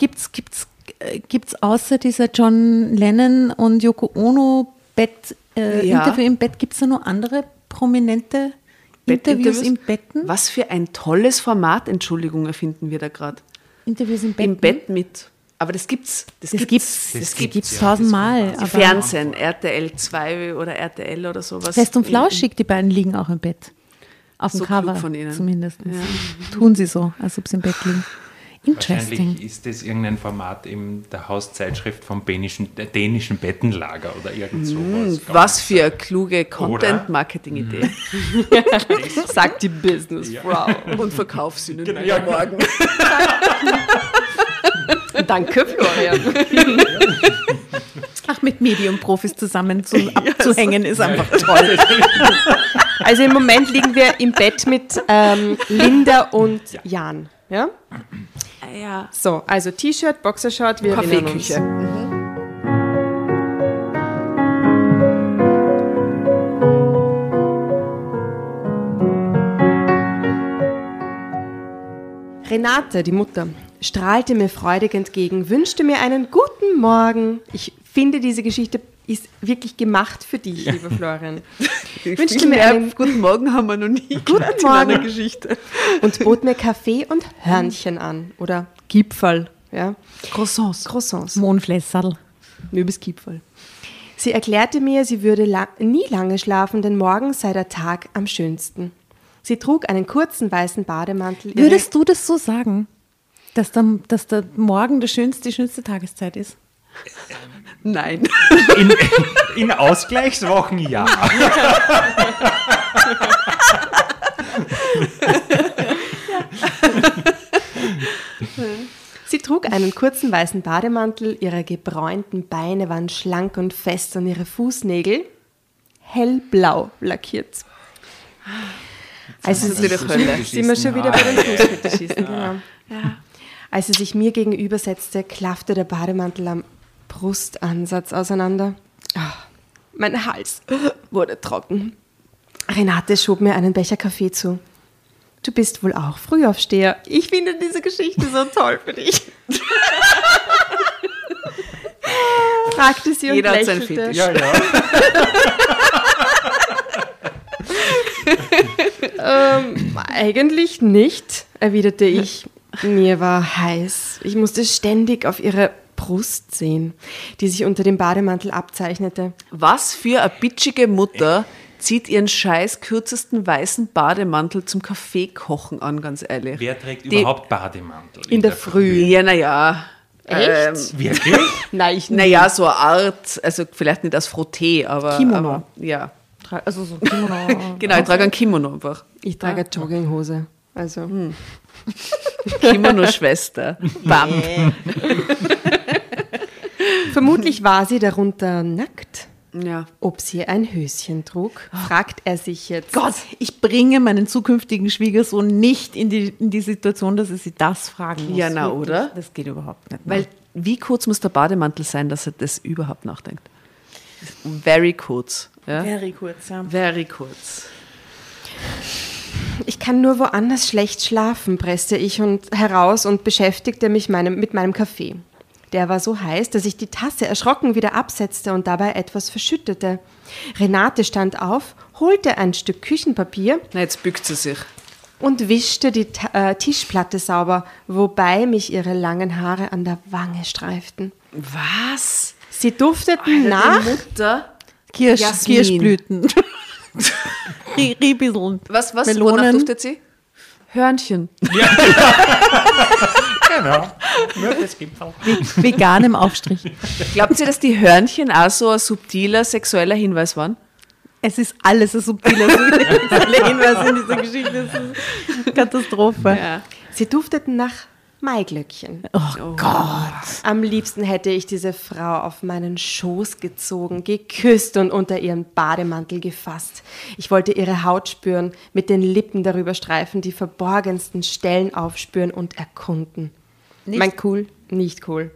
Äh, gibt's außer dieser John Lennon und Yoko Ono Bett, äh, Ja. Interview im Bett, gibt es da noch andere prominente Interviews Bettinterviews? im Betten? Was für ein tolles Format, Entschuldigung, erfinden wir da gerade. Interviews im Bett? Im Bett mit. Aber das gibt's. Das, Das gibt's, Das das gibt's, ja, tausendmal. aber Fernsehen, RTL 2 oder RTL oder sowas. Fest und flauschig, die beiden liegen auch im Bett. Auf dem So klug Cover von ihnen. zumindest. Tun sie so, als ob sie im Bett liegen. Wahrscheinlich ist das irgendein Format in der Hauszeitschrift vom dänischen, der dänischen Bettenlager oder irgend sowas. Was für eine kluge Content-Marketing-Idee. Sagt die Businessfrau. Und verkauf ihnen Genau, ja. morgen. Danke, Florian. Ach, mit Medium-Profis zusammen zu, abzuhängen ist einfach toll. Also im Moment liegen wir im Bett mit ähm, Linda und Jan. Ja? Ja. So, also T-Shirt, Boxershort, wir erinnern uns. Kaffeeküche. Renate, die Mutter, strahlte mir freudig entgegen, wünschte mir einen guten Morgen. Ich finde, diese Geschichte ist wirklich gemacht für dich, lieber Florian. wünschte mir einen guten Morgen haben wir noch nie guten Morgen. Geschichte. und bot mir Kaffee und Hörnchen an. Oder Gipfel. Ja. Croissants. Croissants. Mondflässerl. Mürbes Gipfel. Sie erklärte mir, sie würde la nie lange schlafen, denn morgen sei der Tag am schönsten. Sie trug einen kurzen weißen Bademantel. Würdest du das so sagen? Dass der, dass der Morgen der schönste, die schönste Tageszeit ist? Nein. In, in Ausgleichswochen ja. Sie trug einen kurzen weißen Bademantel, ihre gebräunten Beine waren schlank und fest und ihre Fußnägel hellblau lackiert. Also ist wieder Hölle. sind wir schon wieder bei den Fußfetischisten, genau. Als sie sich mir gegenüber setzte, klaffte der Bademantel am Brustansatz auseinander. Ah, mein Hals wurde trocken. Renate schob mir einen Becher Kaffee zu. Du bist wohl auch Frühaufsteher. Ich finde diese Geschichte so toll für dich. Fragte sie und Jeder hat seinen lächelte. Fetisch. Ja, ja. Ähm, eigentlich nicht, erwiderte ich. Mir war heiß. Ich musste ständig auf ihre Brust sehen, die sich unter dem Bademantel abzeichnete. Was für eine bitchige Mutter zieht ihren scheiß kürzesten weißen Bademantel zum Kaffeekochen an, ganz ehrlich. Wer trägt Die- überhaupt Bademantel? In der Früh. Ja, naja. Echt? Wirklich? Nein, ich Naja, so eine Art, also vielleicht nicht als Frotté, aber. Kimono. Aber, ja. Also so Kimono. Genau, ich trage ein Kimono einfach. Ich trage eine Jogginghose. Also, Kimono-Schwester. Bam. vermutlich war sie darunter nackt. Ja. Ob sie ein Höschen trug, fragt er sich jetzt. Gott, ich bringe meinen zukünftigen Schwiegersohn nicht in die, in die Situation, dass er sie das fragen muss. Ja, na, oder? Das geht überhaupt nicht. Weil, wie kurz muss der Bademantel sein, dass er das überhaupt nachdenkt? Very kurz. Ja? Very kurz, ja. Very kurz. Ich kann nur woanders schlecht schlafen, presste ich und heraus und beschäftigte mich meinem, mit meinem Kaffee. Der war so heiß, dass ich die Tasse erschrocken wieder absetzte und dabei etwas verschüttete. Renate stand auf, holte ein Stück Küchenpapier Na, jetzt bückt sie sich. und wischte die Ta äh, Tischplatte sauber, wobei mich ihre langen Haare an der Wange streiften. Was? Sie dufteten Die nach. Kirsch, Jasmin. Kirschblüten. Rie- Riebeln. Was, was? Melonen. Wonach duftet sie? Hörnchen. Genau. Nur das Gipfel. Veganem Aufstrich. Glauben Sie, dass die Hörnchen auch so ein subtiler sexueller Hinweis waren? Es ist alles so subtiler sexuelle Hinweise in dieser Geschichte. Das ist Katastrophe. Sie dufteten nach Maiglöckchen. Oh, Gott. Am liebsten hätte ich diese Frau auf meinen Schoß gezogen, geküsst und unter ihren Bademantel gefasst. Ich wollte ihre Haut spüren, mit den Lippen darüber streifen, die verborgensten Stellen aufspüren und erkunden. Nicht mein cool, nicht cool.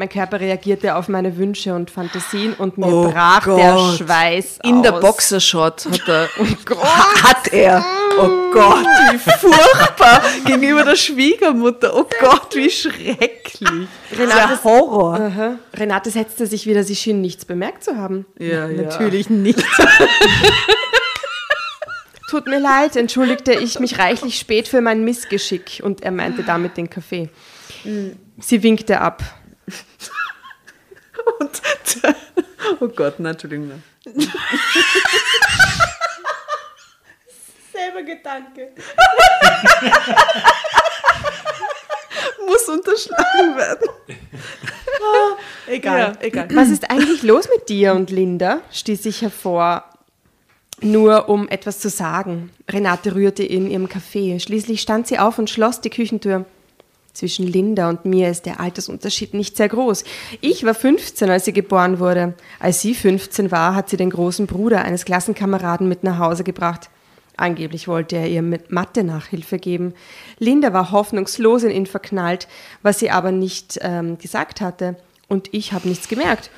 Mein Körper reagierte auf meine Wünsche und Fantasien und mir Oh brach Gott. der Schweiß In der aus. Boxershort hat er. hat er. Oh Gott, wie furchtbar. Gegenüber der Schwiegermutter. Oh Gott, wie schrecklich. Renate, Horror. Aha. Renate setzte sich wieder, sie schien nichts bemerkt zu haben. Ja, ja. Natürlich nicht. Tut mir leid, entschuldigte ich mich reichlich spät für mein Missgeschick und er meinte damit den Kaffee. Sie winkte ab. Und, oh Gott, nein, Entschuldigung. Nein. Selber Gedanke. Muss unterschlagen werden. Egal, Ja. egal. Was ist eigentlich los mit dir und Linda? stieß ich hervor, nur um etwas zu sagen. Renate rührte in ihrem Kaffee. Schließlich stand sie auf und schloss die Küchentür. Zwischen Linda und mir ist der Altersunterschied nicht sehr groß. Ich war 15, als sie geboren wurde. Als sie 15 war, hat sie den großen Bruder eines Klassenkameraden mit nach Hause gebracht. Angeblich wollte er ihr mit Mathe Nachhilfe geben. Linda war hoffnungslos in ihn verknallt, was sie aber nicht ähm, gesagt hatte. Und ich habe nichts gemerkt.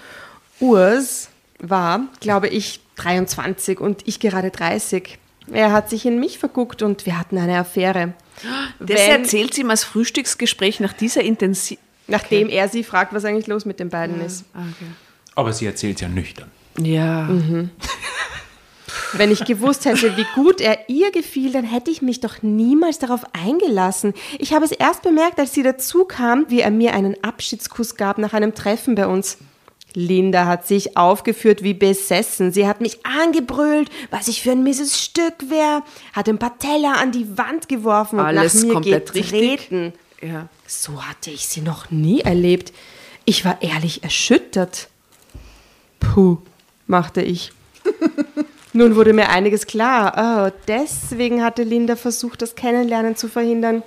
Urs war, glaube ich, 23 und ich gerade 30. Er hat sich in mich verguckt und wir hatten eine Affäre. Das Wenn- erzählt sie ihm als Frühstücksgespräch nach dieser Intensi Nachdem er sie fragt, was eigentlich los mit den beiden ist. Aber sie erzählt es ja nüchtern. Ja. Mhm. Wenn ich gewusst hätte, wie gut er ihr gefiel, dann hätte ich mich doch niemals darauf eingelassen. Ich habe es erst bemerkt, als sie dazu kam, wie er mir einen Abschiedskuss gab nach einem Treffen bei uns. Linda hat sich aufgeführt wie besessen. Sie hat mich angebrüllt, was ich für ein mieses Stück wäre, hat ein paar Teller an die Wand geworfen und Alles nach mir komplett getreten. ja. So hatte ich sie noch nie erlebt. Ich war ehrlich erschüttert. Puh, machte ich. Nun wurde mir einiges klar. Oh, deswegen hatte Linda versucht, das Kennenlernen zu verhindern.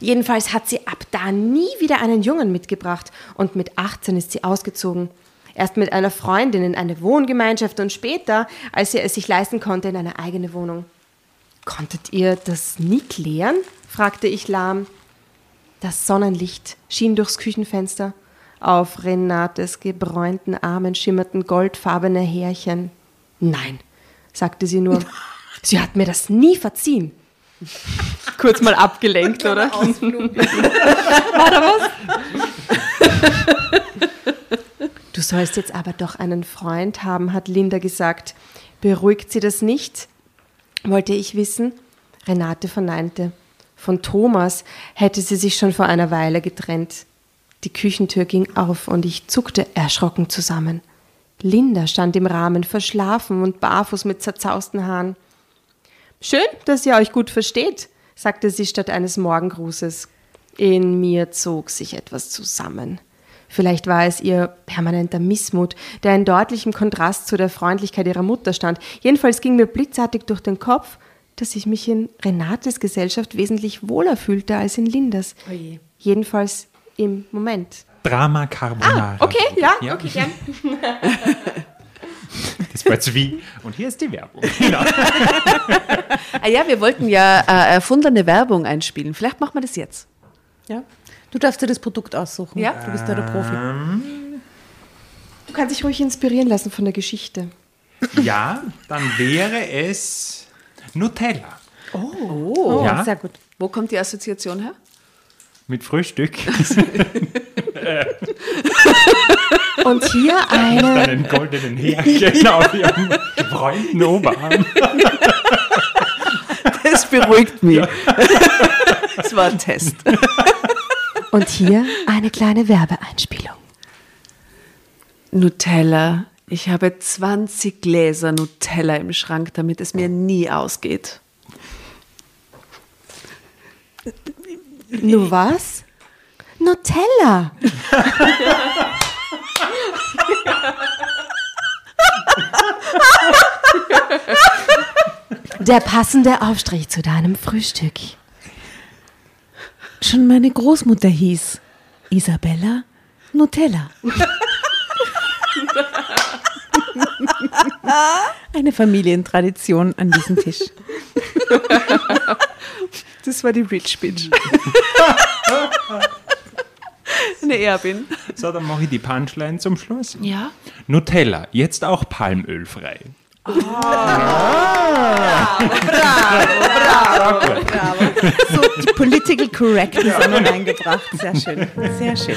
Jedenfalls hat sie ab da nie wieder einen Jungen mitgebracht und mit 18 ist sie ausgezogen. Erst mit einer Freundin in eine Wohngemeinschaft und später, als sie es sich leisten konnte, in eine eigene Wohnung. Konntet ihr das nie klären? fragte ich lahm. Das Sonnenlicht schien durchs Küchenfenster. Auf Renates gebräunten Armen schimmerten goldfarbene Härchen. Nein, sagte sie nur. Sie hat mir das nie verziehen. Kurz mal abgelenkt, oder? War da was? Du sollst jetzt aber doch einen Freund haben, hat Linda gesagt. Beruhigt sie das nicht? wollte ich wissen. Renate verneinte. Von Thomas hätte sie sich schon vor einer Weile getrennt. Die Küchentür ging auf und ich zuckte erschrocken zusammen. Linda stand im Rahmen, verschlafen und barfuß mit zerzausten Haaren. Schön, dass ihr euch gut versteht, sagte sie statt eines Morgengrußes. In mir zog sich etwas zusammen. Vielleicht war es ihr permanenter Missmut, der in deutlichem Kontrast zu der Freundlichkeit ihrer Mutter stand. Jedenfalls ging mir blitzartig durch den Kopf, dass ich mich in Renates Gesellschaft wesentlich wohler fühlte als in Lindas. Jedenfalls im Moment. Drama Carbonara. Ah, Okay, ja, Ja. okay, gern. Jetzt wie. Und hier ist die Werbung. Genau. Ah ja, wir wollten ja äh, erfundene Werbung einspielen. Vielleicht machen wir das jetzt. Ja. Du darfst dir das Produkt aussuchen. Ja. Du bist ja der Profi. Du kannst dich ruhig inspirieren lassen von der Geschichte. Ja, dann wäre es Nutella. Oh, Ja. sehr gut. Wo kommt die Assoziation her? Mit Frühstück. Und hier eine. Einen goldenen Härchen auf ihrem gebräunten Oberarm. Das beruhigt mich. Das war ein Test. Und hier eine kleine Werbeeinspielung. Nutella. Ich habe 20 Gläser Nutella im Schrank, damit es mir nie ausgeht. Nur was? Nutella. Der passende Aufstrich zu deinem Frühstück. Schon meine Großmutter hieß Isabella Nutella. Eine Familientradition an diesem Tisch. Das war die Rich Bitch. Eine Erbin. So, dann mache ich die Punchline zum Schluss. Ja. Nutella, jetzt auch palmölfrei. So die Political Correctness haben wir reingebracht. Sehr schön. Sehr schön.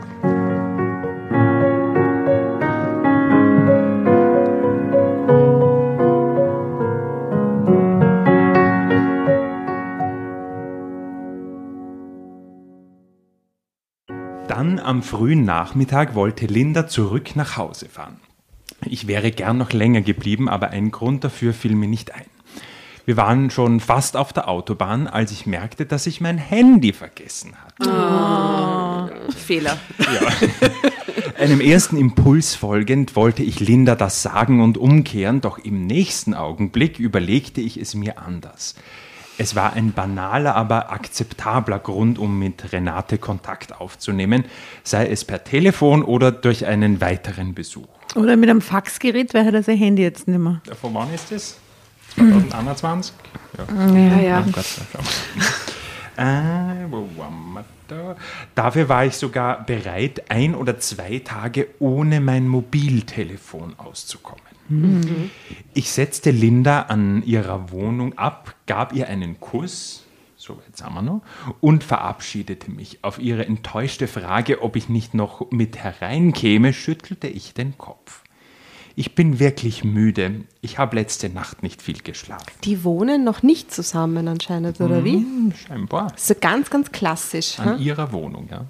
Am frühen Nachmittag wollte Linda zurück nach Hause fahren. Ich wäre gern noch länger geblieben, aber ein Grund dafür fiel mir nicht ein. Wir waren schon fast auf der Autobahn, als ich merkte, dass ich mein Handy vergessen hatte. Fehler. Einem ersten Impuls folgend wollte ich Linda das sagen und umkehren, doch im nächsten Augenblick überlegte ich es mir anders. Es war ein banaler, aber akzeptabler Grund, um mit Renate Kontakt aufzunehmen, sei es per Telefon oder durch einen weiteren Besuch. Oder mit einem Faxgerät wäre das ein Handy jetzt nicht mehr. Von wann ist das? 2021? Ja. Ja, ja. Oh Gott. Äh, wo waren wir da? Dafür war ich sogar bereit, ein oder zwei Tage ohne mein Mobiltelefon auszukommen. Ich setzte Linda an ihrer Wohnung ab, gab ihr einen Kuss, so jetzt haben wir noch, und verabschiedete mich. Auf ihre enttäuschte Frage, ob ich nicht noch mit hereinkäme, schüttelte ich den Kopf. Ich bin wirklich müde. Ich habe letzte Nacht nicht viel geschlafen. Die wohnen noch nicht zusammen anscheinend, oder wie? Hm, Scheinbar. So ganz, ganz klassisch. An hä? ihrer Wohnung, ja.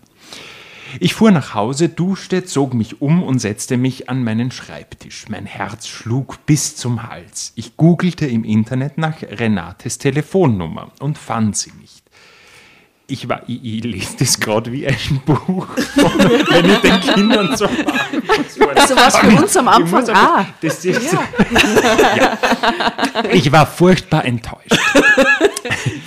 Ich fuhr nach Hause, duschte, zog mich um und setzte mich an meinen Schreibtisch. Mein Herz schlug bis zum Hals. Ich googelte im Internet nach Renates Telefonnummer und fand sie nicht. Ich, war, ich, ich lese das gerade wie ein Buch, wenn ich den Kindern so Also was für uns am Anfang. Ah, das ist, ja. Ich war furchtbar enttäuscht.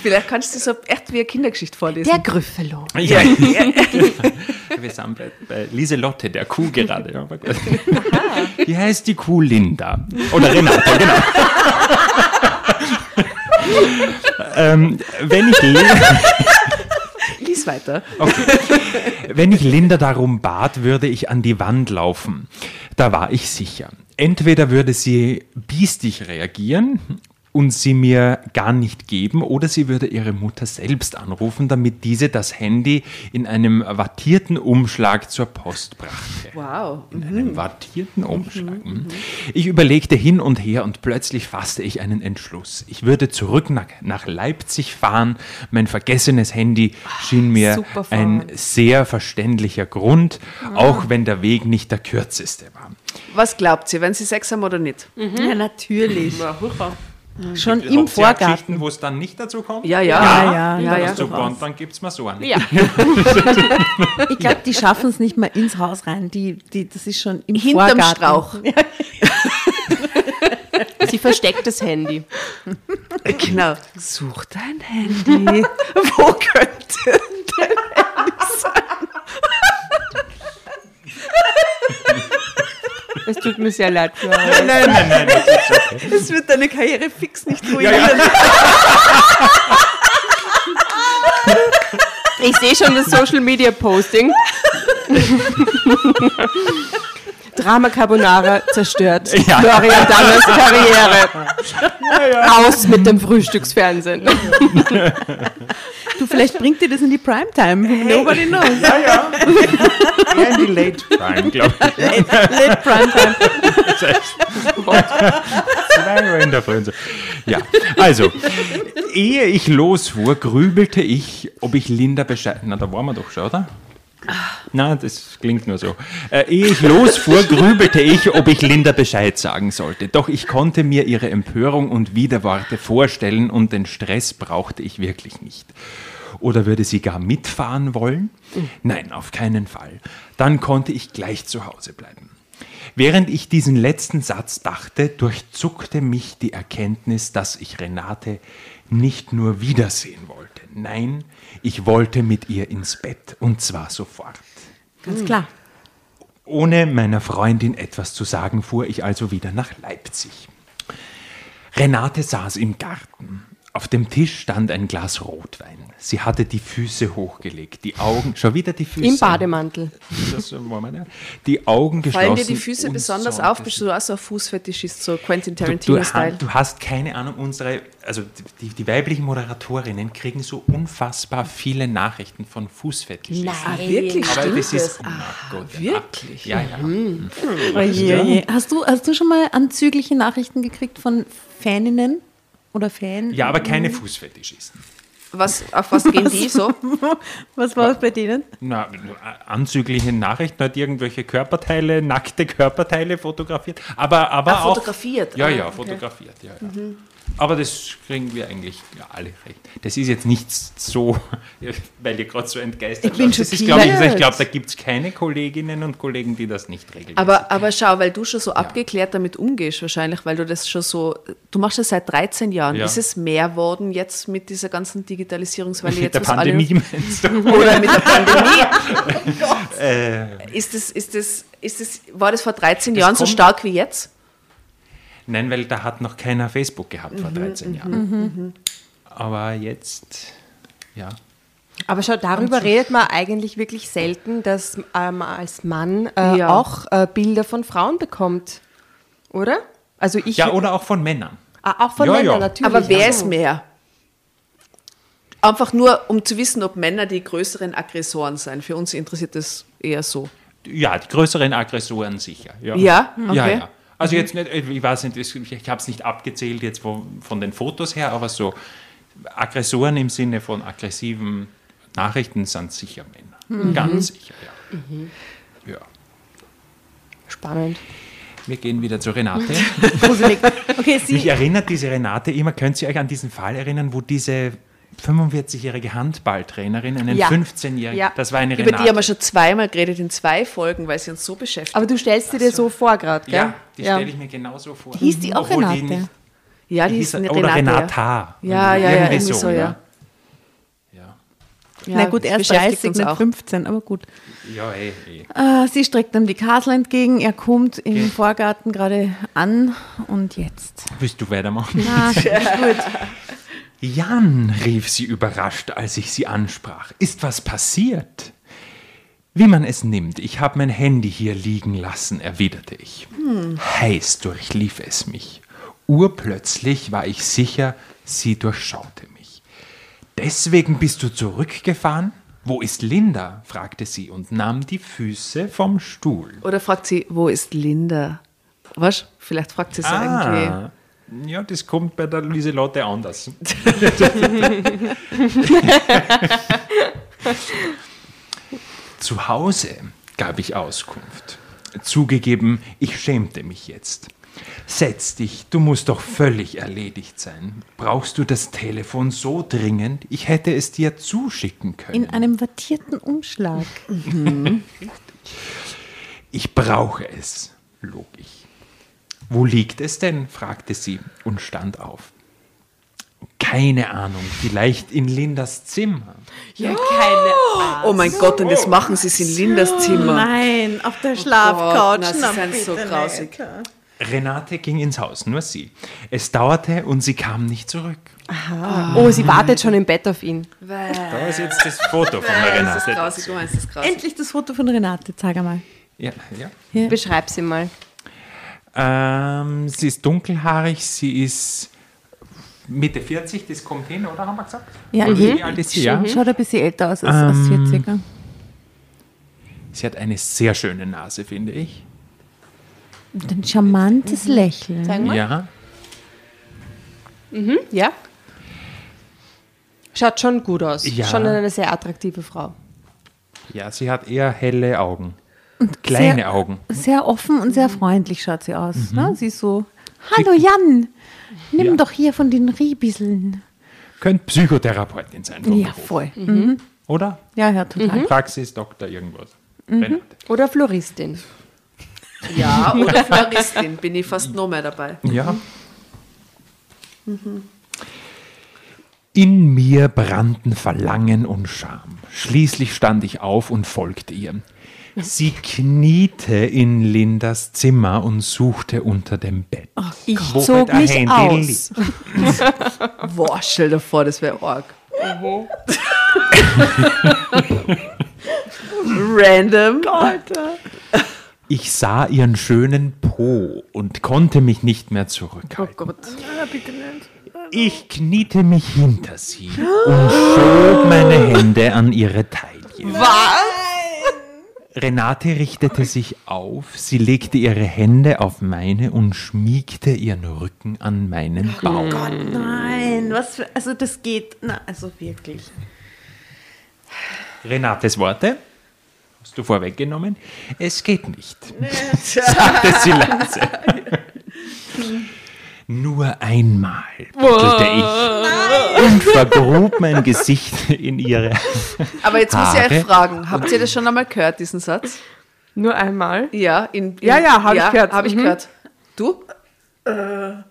vielleicht kannst du so echt wie eine Kindergeschichte vorlesen. Der Grüffelo. Ja. Wir sind bei, bei Lieselotte, der Kuh gerade. Ja, aber gut. Wie heißt die Kuh Linda? Oder Renate, genau. ähm, wenn, ich Li- Lies weiter. wenn ich Linda darum bat, würde ich an die Wand laufen. Da war ich sicher. Entweder würde sie biestig reagieren und sie mir gar nicht geben, oder sie würde ihre Mutter selbst anrufen, damit diese das Handy in einem wattierten Umschlag zur Post brachte. Wow. In einem wattierten Umschlag. Mhm. Ich überlegte hin und her und plötzlich fasste ich einen Entschluss. Ich würde zurück nach, nach Leipzig fahren. Mein vergessenes Handy schien mir ein sehr verständlicher Grund, auch wenn der Weg nicht der kürzeste war. Was glaubt ihr, wenn sie Sex haben oder nicht? Ja, natürlich. Schon Habt im Vorgarten. Geschichten, wo es dann nicht dazu kommt? Ja, ja. Ja, ja, ja, ja. Super, und dann gibt es mal so einen. Ja. Ich glaube, die schaffen es nicht mal ins Haus rein. Die, die, das ist schon im Hinterm Vorgarten. Strauch. Sie versteckt das Handy. Genau. Such dein Handy. Wo könnte dein Handy sein? Es tut mir sehr leid für euch. Nein, nein, nein, okay. Das wird deine Karriere fix nicht ruinieren. Ich sehe schon das Social Media Posting. Drama Carbonara zerstört Ja. Florian Danners Karriere. Aus mit dem Frühstücksfernsehen. Du, vielleicht bringt dir das in die Primetime. Nobody knows. Eher in die Late Prime, glaube ich. Late Primetime. Das heißt, in der so. Ja, also, ehe ich losfuhr, grübelte ich, ob ich Linda Bescheid. Na, da waren wir doch schon, oder? Na, das klingt nur so. Äh, ehe ich losfuhr, grübelte ich, ob ich Linda Bescheid sagen sollte. Doch ich konnte mir ihre Empörung und Widerworte vorstellen und den Stress brauchte ich wirklich nicht. oder würde sie gar mitfahren wollen? Nein, auf keinen Fall. Dann konnte ich gleich zu Hause bleiben. Während ich diesen letzten Satz dachte, durchzuckte mich die Erkenntnis, dass ich Renate nicht nur wiedersehen wollte. Nein, ich wollte mit ihr ins Bett und zwar sofort. Ganz klar. Ohne meiner Freundin etwas zu sagen, fuhr ich also wieder nach Leipzig. Renate saß im Garten. Auf dem Tisch stand ein Glas Rotwein. Sie hatte die Füße hochgelegt, die Augen, schon wieder die Füße. Im Bademantel. Das wir nicht. Die Augen geschlossen. Fallen dir die Füße besonders auf? Bist du auch so ein Fußfetischist, so Quentin Du, du, Tarantino-Style? du hast keine Ahnung, unsere, also die, die weiblichen Moderatorinnen kriegen so unfassbar viele Nachrichten von Fußfetischisten. Ah, wirklich? Aber Stimmt das ist, oh mein Gott, ja. wirklich? Ja, ja. Oje, oje. Hast, du, hast du schon mal anzügliche Nachrichten gekriegt von Faninnen oder Fan? Ja, aber keine Fußfetischisten. Was, auf was gehen die so? Was war es bei denen? Na, anzügliche Nachrichten hat irgendwelche Körperteile, nackte Körperteile fotografiert. Aber, aber Ah, auch. fotografiert. Ja, Ah, ja, okay. fotografiert. Ja, ja. Aber das kriegen wir eigentlich ja, alle recht. Das ist jetzt nicht so, weil ihr gerade so entgeistert Ich bin. Das ist, glaube ich, ich glaube, da gibt es keine Kolleginnen und Kollegen, die das nicht regeln. Aber, aber schau, weil du schon so abgeklärt damit umgehst, wahrscheinlich, weil du das schon so, du machst das seit 13 Jahren. Ja. Ist es mehr worden jetzt mit dieser ganzen Digitalisierungswelle? mit jetzt der was alle- Pandemie meinst du? Oder mit der Pandemie? Äh, Ist das, ist das, ist das, war das vor 13 Jahren so stark wie jetzt? Nein, weil da hat noch keiner Facebook gehabt vor 13 Jahren. Aber jetzt, ja. Aber schau, darüber redet man eigentlich wirklich selten, dass ähm, als Mann äh, Ja. auch äh, Bilder von Frauen bekommt. Oder? Also ich. Ja, oder auch von Männern. Ah, auch von Ja, Männern ja. natürlich. Aber wer Also. ist mehr? Einfach nur, um zu wissen, ob Männer die größeren Aggressoren sind. Für uns interessiert das eher so. Ja, die größeren Aggressoren sicher. Ja, Ja? ja. Okay. ja. Also jetzt nicht, ich weiß nicht, ich habe es nicht abgezählt jetzt von, von den Fotos her, aber so Aggressoren im Sinne von aggressiven Nachrichten sind sicher Männer. Ganz sicher, ja. ja. Spannend. Wir gehen wieder zu Renate. Okay, Mich erinnert diese Renate immer, könnt ihr euch an diesen Fall erinnern, wo diese 45-jährige Handballtrainerin einen Ja. 15-jährigen, Ja. das war eine Über Renate. die haben wir schon zweimal geredet in zwei Folgen, weil sie uns so beschäftigt. Aber du stellst dir das so vor gerade, gell? ja, die stelle ich mir genauso vor. Hieß die auch Obwohl Renate? nicht- ja, die die ist hieß, eine oder Renate. Renata. Ja, ja, ja, irgendwie so, ja. ja. Ja, Na gut, er beschäftigt 30, uns nicht auch. 15, aber gut. Ja, eh, eh. Äh, sie streckt ihm die Kasel entgegen, er kommt im Vorgarten gerade an und jetzt. Willst du weitermachen? Ah, gut. Jan, rief sie überrascht, als ich sie ansprach. Ist was passiert? Wie man es nimmt, ich habe mein Handy hier liegen lassen, erwiderte ich. Heiß durchlief es mich. Urplötzlich war ich sicher, sie durchschaute mich. Deswegen bist du zurückgefahren? Wo ist Linda? fragte sie und nahm die Füße vom Stuhl. Oder fragt sie, wo ist Linda? Was? Vielleicht fragt sie so irgendwie. Ja, das kommt bei der Lieselotte anders. Zu Hause gab ich Auskunft. Zugegeben, ich schämte mich jetzt. Setz dich, du musst doch völlig erledigt sein. Brauchst du das Telefon so dringend? Ich hätte es dir zuschicken können. In einem wattierten Umschlag. Ich brauche es, log ich. Wo liegt es denn? fragte sie und stand auf. Keine Ahnung, vielleicht in Lindas Zimmer. Ja, keine Oh mein Gott, und das machen sie es in Lindas Zimmer. Nein, auf der Gott, Schlafcouch. na, sie Na, so grausig. Renate ging ins Haus, nur sie. Es dauerte und sie kam nicht zurück. Oh, sie wartet schon im Bett auf ihn. Da ist jetzt das Foto von der Das ist Renate. grausig, du meinst das grausig. Endlich das Foto von Renate, zeig einmal. Ja, ja. Beschreib sie mal. Ähm, sie ist dunkelhaarig, sie ist Mitte 40, das kommt hin, oder haben wir gesagt? Ja, mhm. Wie alt ist sie? Ja? Schaut ein bisschen älter aus als, als 40er. Sie hat eine sehr schöne Nase, finde ich. Und ein charmantes Lächeln. Zeig mal. Ja. Ja. Schaut schon gut aus. Ja. Schon eine sehr attraktive Frau. ja, sie hat eher helle Augen. Kleine sehr, Augen. Sehr offen und sehr freundlich schaut sie aus. Ne? Sie ist so, hallo Jan, nimm Ja. doch hier von den Riebiseln. Könnte Psychotherapeutin sein. Ja, Beruf. voll. Oder? Ja, ja, total. Praxis, Doktor, irgendwas. Renate. Oder Floristin. Ja, oder Floristin, bin ich fast noch mehr dabei. Ja. In mir brannten Verlangen und Scham. Schließlich stand ich auf und folgte ihr. Sie kniete in Lindas Zimmer und suchte unter dem Bett. Ich Wo zog mich Handy aus. Boah, stell dir vor, das wäre arg. Random. Ich sah ihren schönen Po und konnte mich nicht mehr zurückhalten. Gott. Ich kniete mich hinter sie und schob meine Hände an ihre Taille. Renate richtete sich auf, sie legte ihre Hände auf meine und schmiegte ihren Rücken an meinen Bauch. Nein, was für, also das geht, na, also wirklich. Renates Worte hast du vorweggenommen. Es geht nicht, sagte sie leise. Nur einmal bettelte ich und vergrub mein Gesicht in ihre. Aber jetzt muss ich Haare. euch fragen, habt ihr das schon einmal gehört, diesen Satz? Nur einmal. Ja, in, in, Ja, ja, hab ich gehört. Habe ich Mhm. gehört. Du?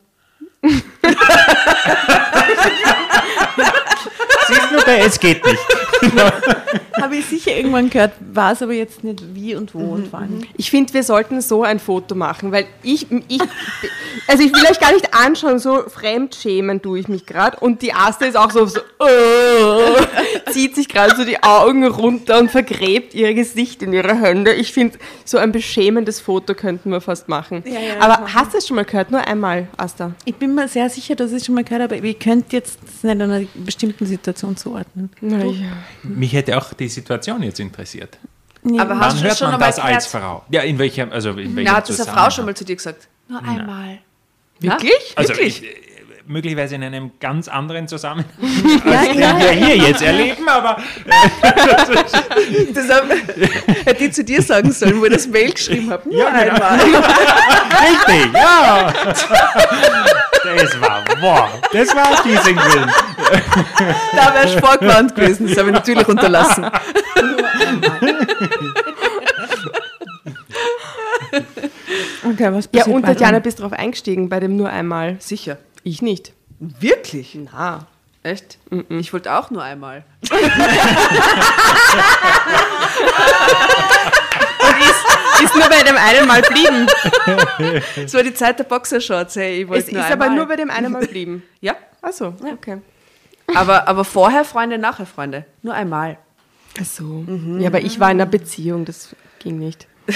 Siehst bei es geht nicht. Habe ich sicher irgendwann gehört, weiß aber jetzt nicht wie und wo und wann. Ich finde, wir sollten so ein Foto machen, weil ich, ich also ich will euch gar nicht anschauen, so fremdschämen tue ich mich gerade und die Asta ist auch so, so äh, zieht sich gerade so die Augen runter und vergräbt ihr Gesicht in ihre Hände. Ich finde, so ein beschämendes Foto könnten wir fast machen. Ja, ja, Aber hast du es schon mal gehört? Nur einmal, Asta. Ich bin mir sehr sicher, dass ich es schon mal gehört habe, aber ihr könnt jetzt nicht in einer bestimmten Situation zuordnen. Naja. Mich hätte auch die Situation jetzt interessiert. Aber Wann hast du das hört schon man das als? Frau? Ja, in welchem, also in welchem Na, hat das eine Frau schon mal zu dir gesagt? Nur einmal. Wirklich? Also Wirklich? ich, möglicherweise in einem ganz anderen Zusammenhang, als den wir hier jetzt erleben, aber Das hab- hätte ich zu dir sagen sollen, wo ich das Mail geschrieben habe. Nur Ja, genau. einmal. richtig, ja. Das war, boah, das war Teasing Willen. Da wärst du vorgewarnt gewesen. Das habe ich natürlich unterlassen. Okay, was Ja, passiert und weiter? Tatjana bist drauf eingestiegen bei dem nur einmal. Sicher. Ich nicht. Wirklich? Na. Echt? Ich wollte auch nur einmal. Ist nur bei dem einen Mal blieben. Das war die Zeit der Boxershorts. Hey, ich Es wollte ist nur aber einmal. nur bei dem einen Mal blieben. Ja, Achso, okay. aber, aber vorher Freunde, nachher Freunde. Nur einmal. Ach so. Ja, aber ich war in einer Beziehung, das ging nicht.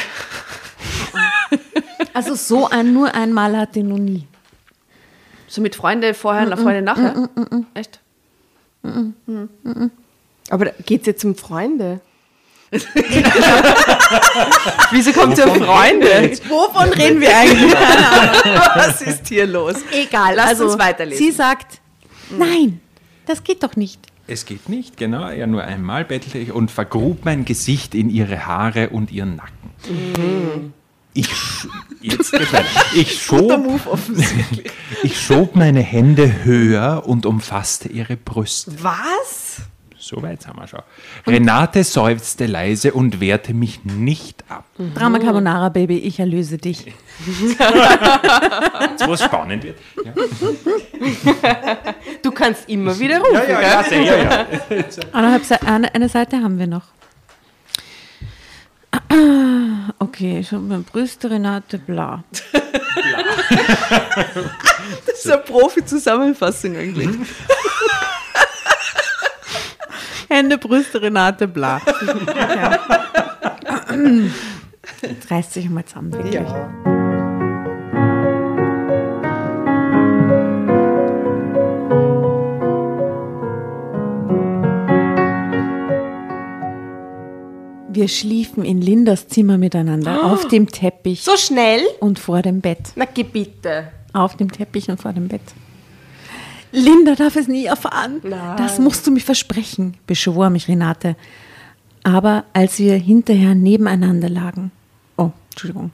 Also so ein nur einmal hatte ich noch nie. So mit Freunde vorher, nach Freunde nachher. Echt? Aber geht es jetzt um Freunde? Wieso kommt es um Freunde? Wovon reden wir eigentlich? Was ist hier los? Egal, Lasst also uns weiterlesen. sie sagt, nein, das geht doch nicht. Es geht nicht, genau. Ja, nur einmal bettelte ich und vergrub mein Gesicht in ihre Haare und ihren Nacken. Ich, jetzt ich, schob, ich schob meine Hände höher und umfasste ihre Brüste. Was? So weit haben wir schon. Renate seufzte leise und wehrte mich nicht ab. Drama Carbonara, Baby, ich erlöse dich. Jetzt, wo es spannend wird. Ja, Du kannst immer wieder rufen, ja, ja, ja, ja, ja. Eine Seite haben wir noch. Okay, ich habe meine Brüste, Renate, bla. Das ist eine Profi-Zusammenfassung eigentlich. Hände, Brüste, Renate, bla. Reißt sich mal zusammen, wirklich. Wir schliefen in Lindas Zimmer miteinander auf dem Teppich So schnell? und vor dem Bett. Na, geh bitte. Auf dem Teppich und vor dem Bett. Linda darf es nie erfahren. Das musst du mir versprechen, beschwor mich Renate. Aber als wir hinterher nebeneinander lagen. Oh, Entschuldigung.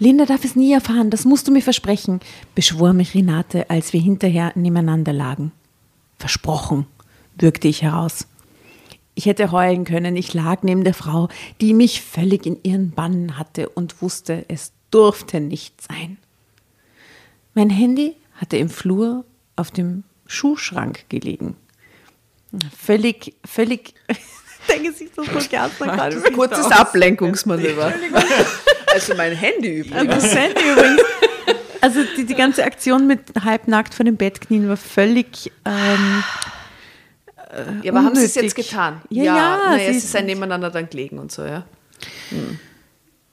Linda darf es nie erfahren, das musst du mir versprechen, beschwor mich Renate, als wir hinterher nebeneinander lagen. Versprochen, würgte ich heraus. Ich hätte heulen können, ich lag neben der Frau, die mich völlig in ihren Bann hatte und wusste, es durfte nicht sein. Mein Handy hatte im Flur auf dem Schuhschrank gelegen. Völlig, völlig, das so gern gerade. Kurzes Ablenkungsmanöver. Also mein Handy übrigens. Das Handy übrigens. Also die, die ganze Aktion mit halbnackt vor dem Bett knien war völlig ähm, Ja, aber haben Sie es unnötig. jetzt getan? Ja, ja, Naja, sie sie ist- sind nebeneinander dann gelegen und so, ja.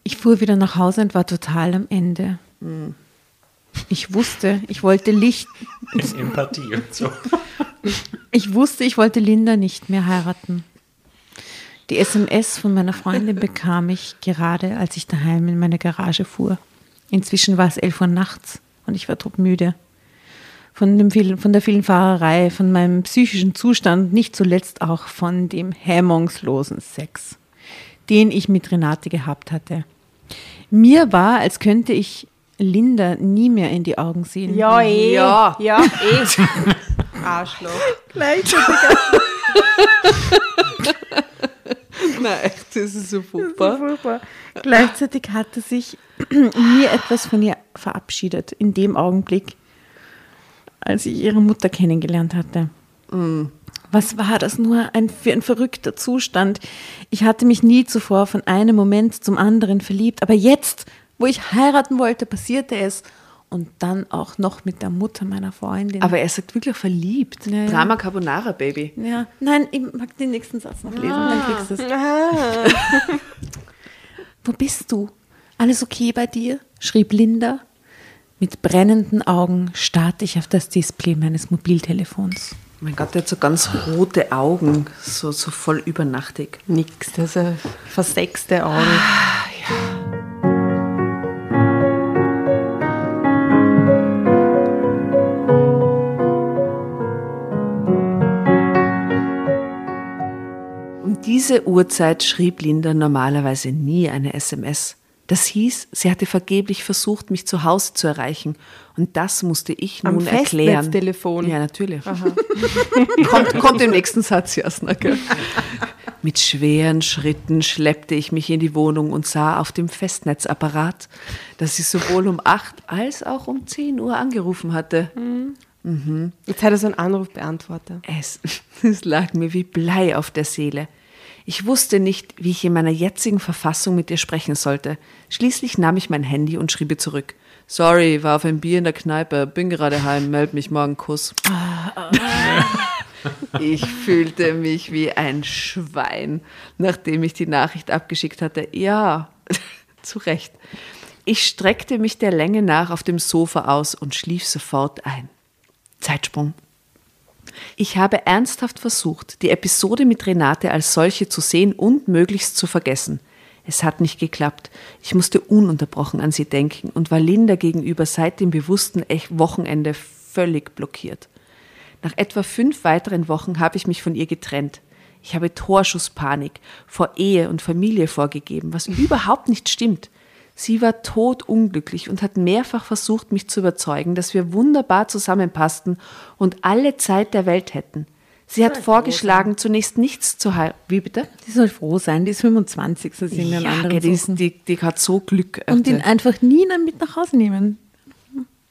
Ich fuhr wieder nach Hause und war total am Ende. Ich wusste, ich wollte Licht, Empathie und so. ich wusste, ich wollte Linda nicht mehr heiraten. Die SMS von meiner Freundin bekam ich gerade, als ich daheim in meine Garage fuhr. Inzwischen war es elf Uhr nachts und ich war todmüde. Von, dem vielen, von der vielen Fahrerei, von meinem psychischen Zustand, nicht zuletzt auch von dem hemmungslosen Sex, den ich mit Renate gehabt hatte. Mir war, als könnte ich Linda nie mehr in die Augen sehen. Ja, eh. Ja. ja eh. Arschloch. gleichzeitig Nein, echt, das ist so furchtbar. Furchtbar. Gleichzeitig hatte sich mir etwas von ihr verabschiedet, in dem Augenblick, als ich ihre Mutter kennengelernt hatte. Was war das nur ein, für ein verrückter Zustand? Ich hatte mich nie zuvor von einem Moment zum anderen verliebt, aber jetzt, wo ich heiraten wollte, passierte es. Und dann auch noch mit der Mutter meiner Freundin. Aber er sagt wirklich verliebt. Ja. Drama Carbonara, Baby. ja, nein, ich mag den nächsten Satz noch lesen, dann kriegst du es. Wo bist du? Alles okay bei dir? schrieb Linda. Mit brennenden Augen starrte ich auf das Display meines Mobiltelefons. Mein Gott, der hat so ganz rote Augen, so, so voll übernachtig. Nix, das ist versexte Augen. Um diese Uhrzeit schrieb Linda normalerweise nie eine SMS. Das hieß, sie hatte vergeblich versucht, mich zu Hause zu erreichen. Und das musste ich Am nun erklären. Festnetztelefon. Ja, natürlich. kommt, kommt im nächsten Satz, Jasna. Gell? Mit schweren Schritten schleppte ich mich in die Wohnung und sah auf dem Festnetzapparat, dass sie sowohl um 8 als auch um 10 Uhr angerufen hatte. Jetzt hat er so einen Anruf beantwortet. Es, es lag mir wie Blei auf der Seele. Ich wusste nicht, wie ich in meiner jetzigen Verfassung mit ihr sprechen sollte. Schließlich nahm ich mein Handy und schrieb ihr zurück. Sorry, war auf ein Bier in der Kneipe, bin gerade heim, meld mich morgen Kuss. Ich fühlte mich wie ein Schwein, nachdem ich die Nachricht abgeschickt hatte. Ja, zu Recht. Ich streckte mich der Länge nach auf dem Sofa aus und schlief sofort ein. Zeitsprung. Ich habe ernsthaft versucht, die Episode mit Renate als solche zu sehen und möglichst zu vergessen. Es hat nicht geklappt. Ich musste ununterbrochen an sie denken und war Linda gegenüber seit dem bewussten Wochenende völlig blockiert. Nach etwa fünf weiteren Wochen habe ich mich von ihr getrennt. Ich habe Torschusspanik vor Ehe und Familie vorgegeben, was überhaupt nicht stimmt. Sie war todunglücklich und hat mehrfach versucht, mich zu überzeugen, dass wir wunderbar zusammenpassten und alle Zeit der Welt hätten. Sie hat vorgeschlagen, zunächst nichts zu heiraten. Wie bitte? Die soll froh sein, die ist 25, so sind ja, Ja, anderen die, ist- die, die hat so Glück. Und ihn einfach nie mit nach Hause nehmen.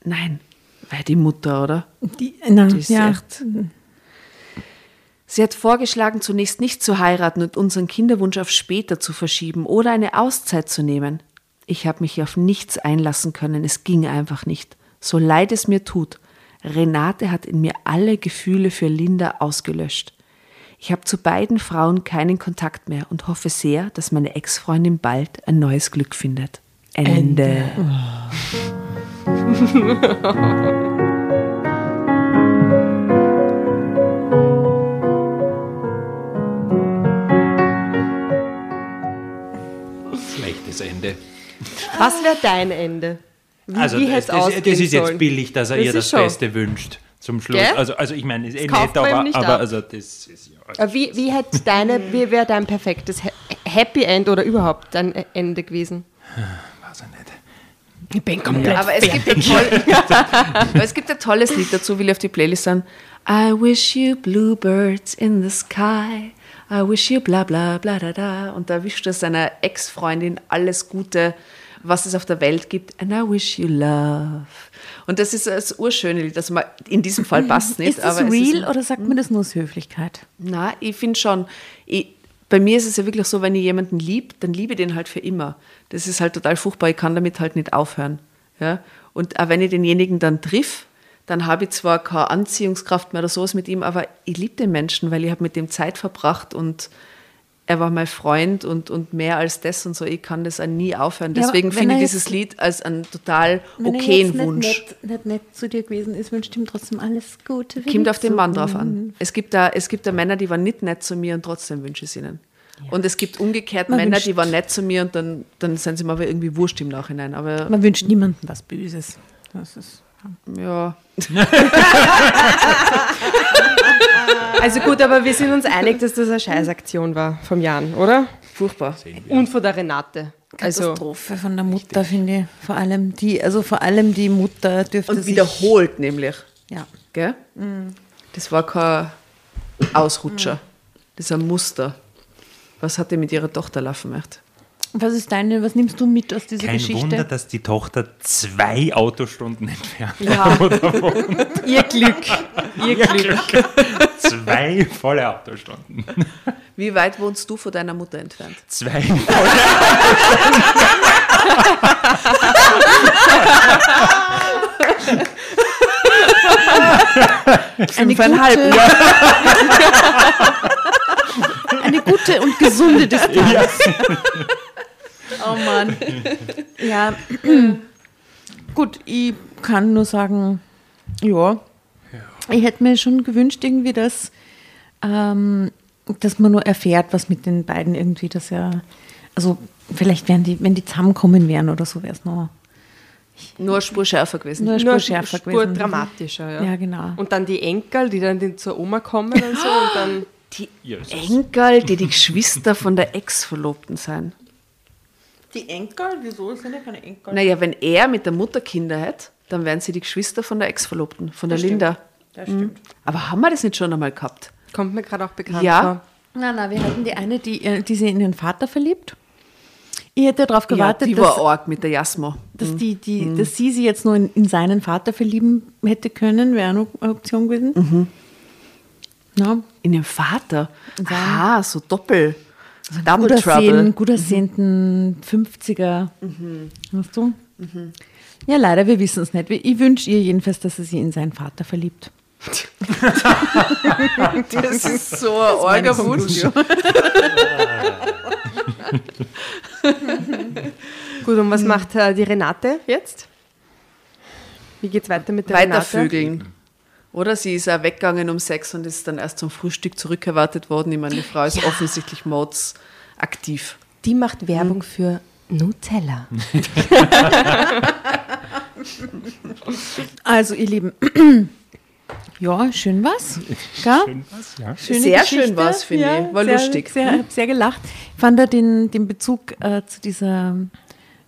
Nein, weil die Mutter, oder? Die, na, Die ist ja. echt. Sie hat vorgeschlagen, zunächst nicht zu heiraten und unseren Kinderwunsch auf später zu verschieben oder eine Auszeit zu nehmen. Ich habe mich auf nichts einlassen können, es ging einfach nicht. So leid es mir tut, Renate hat in mir alle Gefühle für Linda ausgelöscht. Ich habe zu beiden Frauen keinen Kontakt mehr und hoffe sehr, dass meine Ex-Freundin bald ein neues Glück findet. Ende. Schlechtes Ende. Was wäre dein Ende? Wie, Also wie das, hätte es das, das ist jetzt sollen? billig, dass er Das ihr das schon. Beste wünscht zum Schluss. Gell? Also, also ich meine, ist eh nett, aber, aber ab. also das ist ja. Aber Wie, wie hätte deine, wie wäre dein perfektes Ha- Happy End oder überhaupt dein Ende gewesen? Weiß ich nicht. Ich bin komplett Aber es gibt, ein toll, aber es gibt ein tolles Lied dazu, will ich auf die Playlist sagen. I wish you bluebirds in the sky. I wish you bla bla bla da da. Und da wischt er seiner Ex-Freundin alles Gute, was es auf der Welt gibt. And I wish you love. Und das ist das urschöne Lied. Also in diesem Fall passt es nicht. Ist das aber real ist, oder sagt man das nur aus Höflichkeit? na, ich finde schon. Ich, bei mir ist es ja wirklich so, wenn ich jemanden liebe, dann liebe ich den halt für immer. Das ist halt total furchtbar. Ich kann damit halt nicht aufhören. Ja? Und auch wenn ich denjenigen dann triff, dann habe ich zwar keine Anziehungskraft mehr oder sowas mit ihm, aber ich liebe den Menschen, weil ich habe mit dem Zeit verbracht und er war mein Freund und, und mehr als das und so. Ich kann das auch nie aufhören. Ja, Deswegen wenn finde ich dieses Lied als einen total Wenn er okayen nicht Wunsch. Nett, nicht nett zu dir gewesen ist, wünscht ihm trotzdem alles Gute. Kommt auf den Mann drauf an. Es gibt da, es gibt da Männer, die waren nicht nett zu mir und trotzdem wünsche ich es ihnen. Und es gibt umgekehrt Man Männer, wünscht- die waren nett zu mir und dann, dann sind sie mir aber irgendwie wurscht im Nachhinein. Aber Man wünscht niemandem was Böses. Das ist ja, Also gut, aber wir sind uns einig, dass das eine Scheißaktion war vom Jan, oder? furchtbar. Und von der Renate. Also Katastrophe von der Mutter, finde ich. Vor allem die, also vor allem die Mutter dürfte Und sich, wiederholt nämlich. Ja. Gell? Das war kein Ausrutscher. Das ist ein Muster. Was hat die mit ihrer Tochter laufen gemacht? Was ist deine, was nimmst du mit aus dieser Kein Geschichte? Wunder, dass die Tochter zwei Autostunden entfernt Ja. ihr Glück. Ihr Glück. Zwei volle Autostunden. Wie weit wohnst du von deiner Mutter entfernt? Zwei eine Fünfeinhalb. gute, eine gute und gesunde Distanz. Oh Mann. Ja. Gut, ich kann nur sagen, ja. Ich hätte mir schon gewünscht, irgendwie, dass, ähm, dass man nur erfährt, was mit den beiden irgendwie, dass ja, also vielleicht wären die, wenn die zusammenkommen wären oder so, wäre es noch Nur eine Spur schärfer gewesen. nur eine Nur Spur schärfer Spur gewesen. dramatischer, ja. Ja, genau. Und dann die Enkel, die dann zur Oma kommen und so und dann. Die Jesus. Enkel, die die Geschwister von der Ex-Verlobten sein. Die Enkel? Wieso sind ja keine Enkel? Naja, wenn er mit der Mutter Kinder hat, dann wären sie die Geschwister von der Ex-Verlobten, von der Linda. Das stimmt. Aber haben wir das nicht schon einmal gehabt? Kommt mir gerade auch bekannt Ja. vor. Nein, nein, wir hatten die eine, die, äh, die sich in ihren Vater verliebt. Ich hätte darauf gewartet, ja, die dass, war arg mit der Jasmo. dass, die, die, dass sie sich jetzt nur in, in seinen Vater verlieben hätte können, wäre noch eine Option gewesen. Ja, In den Vater? Aha, so doppel. Double gut Trouble. gut aussehenden 50er. Weißt du? Ja, leider, wir wissen es nicht. Ich wünsche ihr jedenfalls, dass sie sich in seinen Vater verliebt. Das ist so ein Wunsch. Gut, und was macht äh, die Renate jetzt? Wie geht's weiter mit der Renate? Weitervögeln. Oder sie ist auch weggegangen um sechs und ist dann erst zum Frühstück zurückerwartet worden. Ich meine, die Frau ist offensichtlich Mods aktiv. Die macht Werbung für Nutella. Also, ihr Lieben, ja, schön was. Gell? Schön was, ja. Schöne Sehr Geschichte. schön war's, finde ich. War sehr, lustig. Sehr, hab sehr gelacht. Ich fand da den, den Bezug äh, zu dieser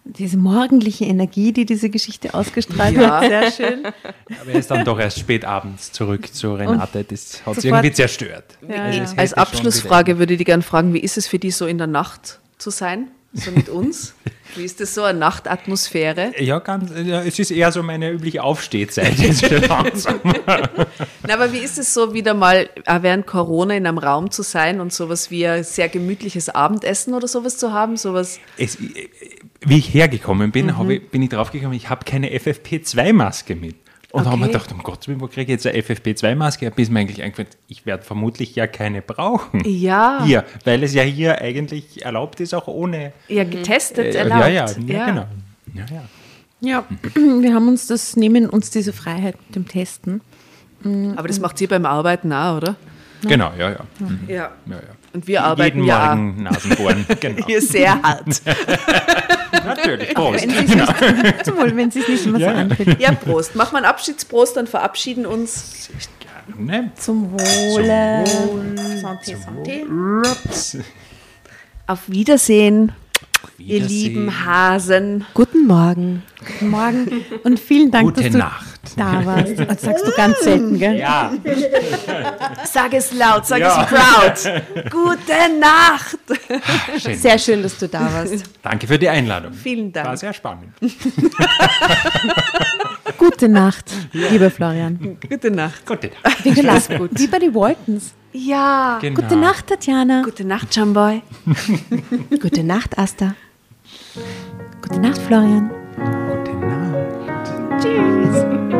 diese morgendliche Energie, die diese Geschichte ausgestrahlt Ja. hat, sehr schön. Aber er ist dann doch erst spät abends zurück zu Renate. Das hat sie irgendwie zerstört. Ja, Also ja. Als Abschlussfrage würde ich die gerne fragen, wie ist es für die so in der Nacht zu sein? So mit uns? Wie ist das so, eine Nachtatmosphäre? Ja, ganz, ja, es ist eher so meine übliche Aufstehzeit. Na, aber wie ist es so, wieder mal auch während Corona in einem Raum zu sein und sowas wie ein sehr gemütliches Abendessen oder sowas zu haben? Sowas, Es, wie ich hergekommen bin, habe ich, bin ich draufgekommen, ich habe keine FFP2-Maske mit. Und Okay. haben wir gedacht, um Gottes Willen, wo kriege ich jetzt eine FFP2-Maske? Bis mir eigentlich eingefallen, ich werde vermutlich ja keine brauchen. Ja. Hier, weil es ja hier eigentlich erlaubt ist, auch ohne. ja, getestet, Äh, erlaubt. ja, ja, ja, genau. Ja, ja. Ja, wir haben uns das, nehmen uns diese Freiheit mit dem Testen. Aber das macht ihr beim Arbeiten auch, oder? Genau, ja, ja. Ja. ja, ja. Und wir arbeiten Jeden ja Morgen Nasenbohren. Genau. Hier sehr hart. Natürlich. Prost. Wenn nicht, zum Wohl, wenn sie es nicht immer Ja. so anfühlt. Ja, Prost. Machen wir einen Abschiedsprost, dann verabschieden uns. Ne? Zum Wohle. Santé, Santé. Auf Wiedersehen. Ihr lieben Hasen. Guten Morgen. Guten Morgen und vielen Dank, Gute dass du Nacht. Da warst. Das sagst du ganz selten, gell? Ja, Sag es laut, sag Ja. es proud. Gute Nacht. schön. Sehr schön, dass du da warst. Danke für die Einladung. Vielen Dank. War sehr spannend. Gute Nacht, lieber Florian. Gute Nacht. Gute Nacht. Wie gelassen. Wie bei den Waltons. Ja. Genau. Gute Nacht, Tatjana. Gute Nacht, Jamboy. Gute Nacht, Asta. Gute Nacht, Florian. Gute Nacht.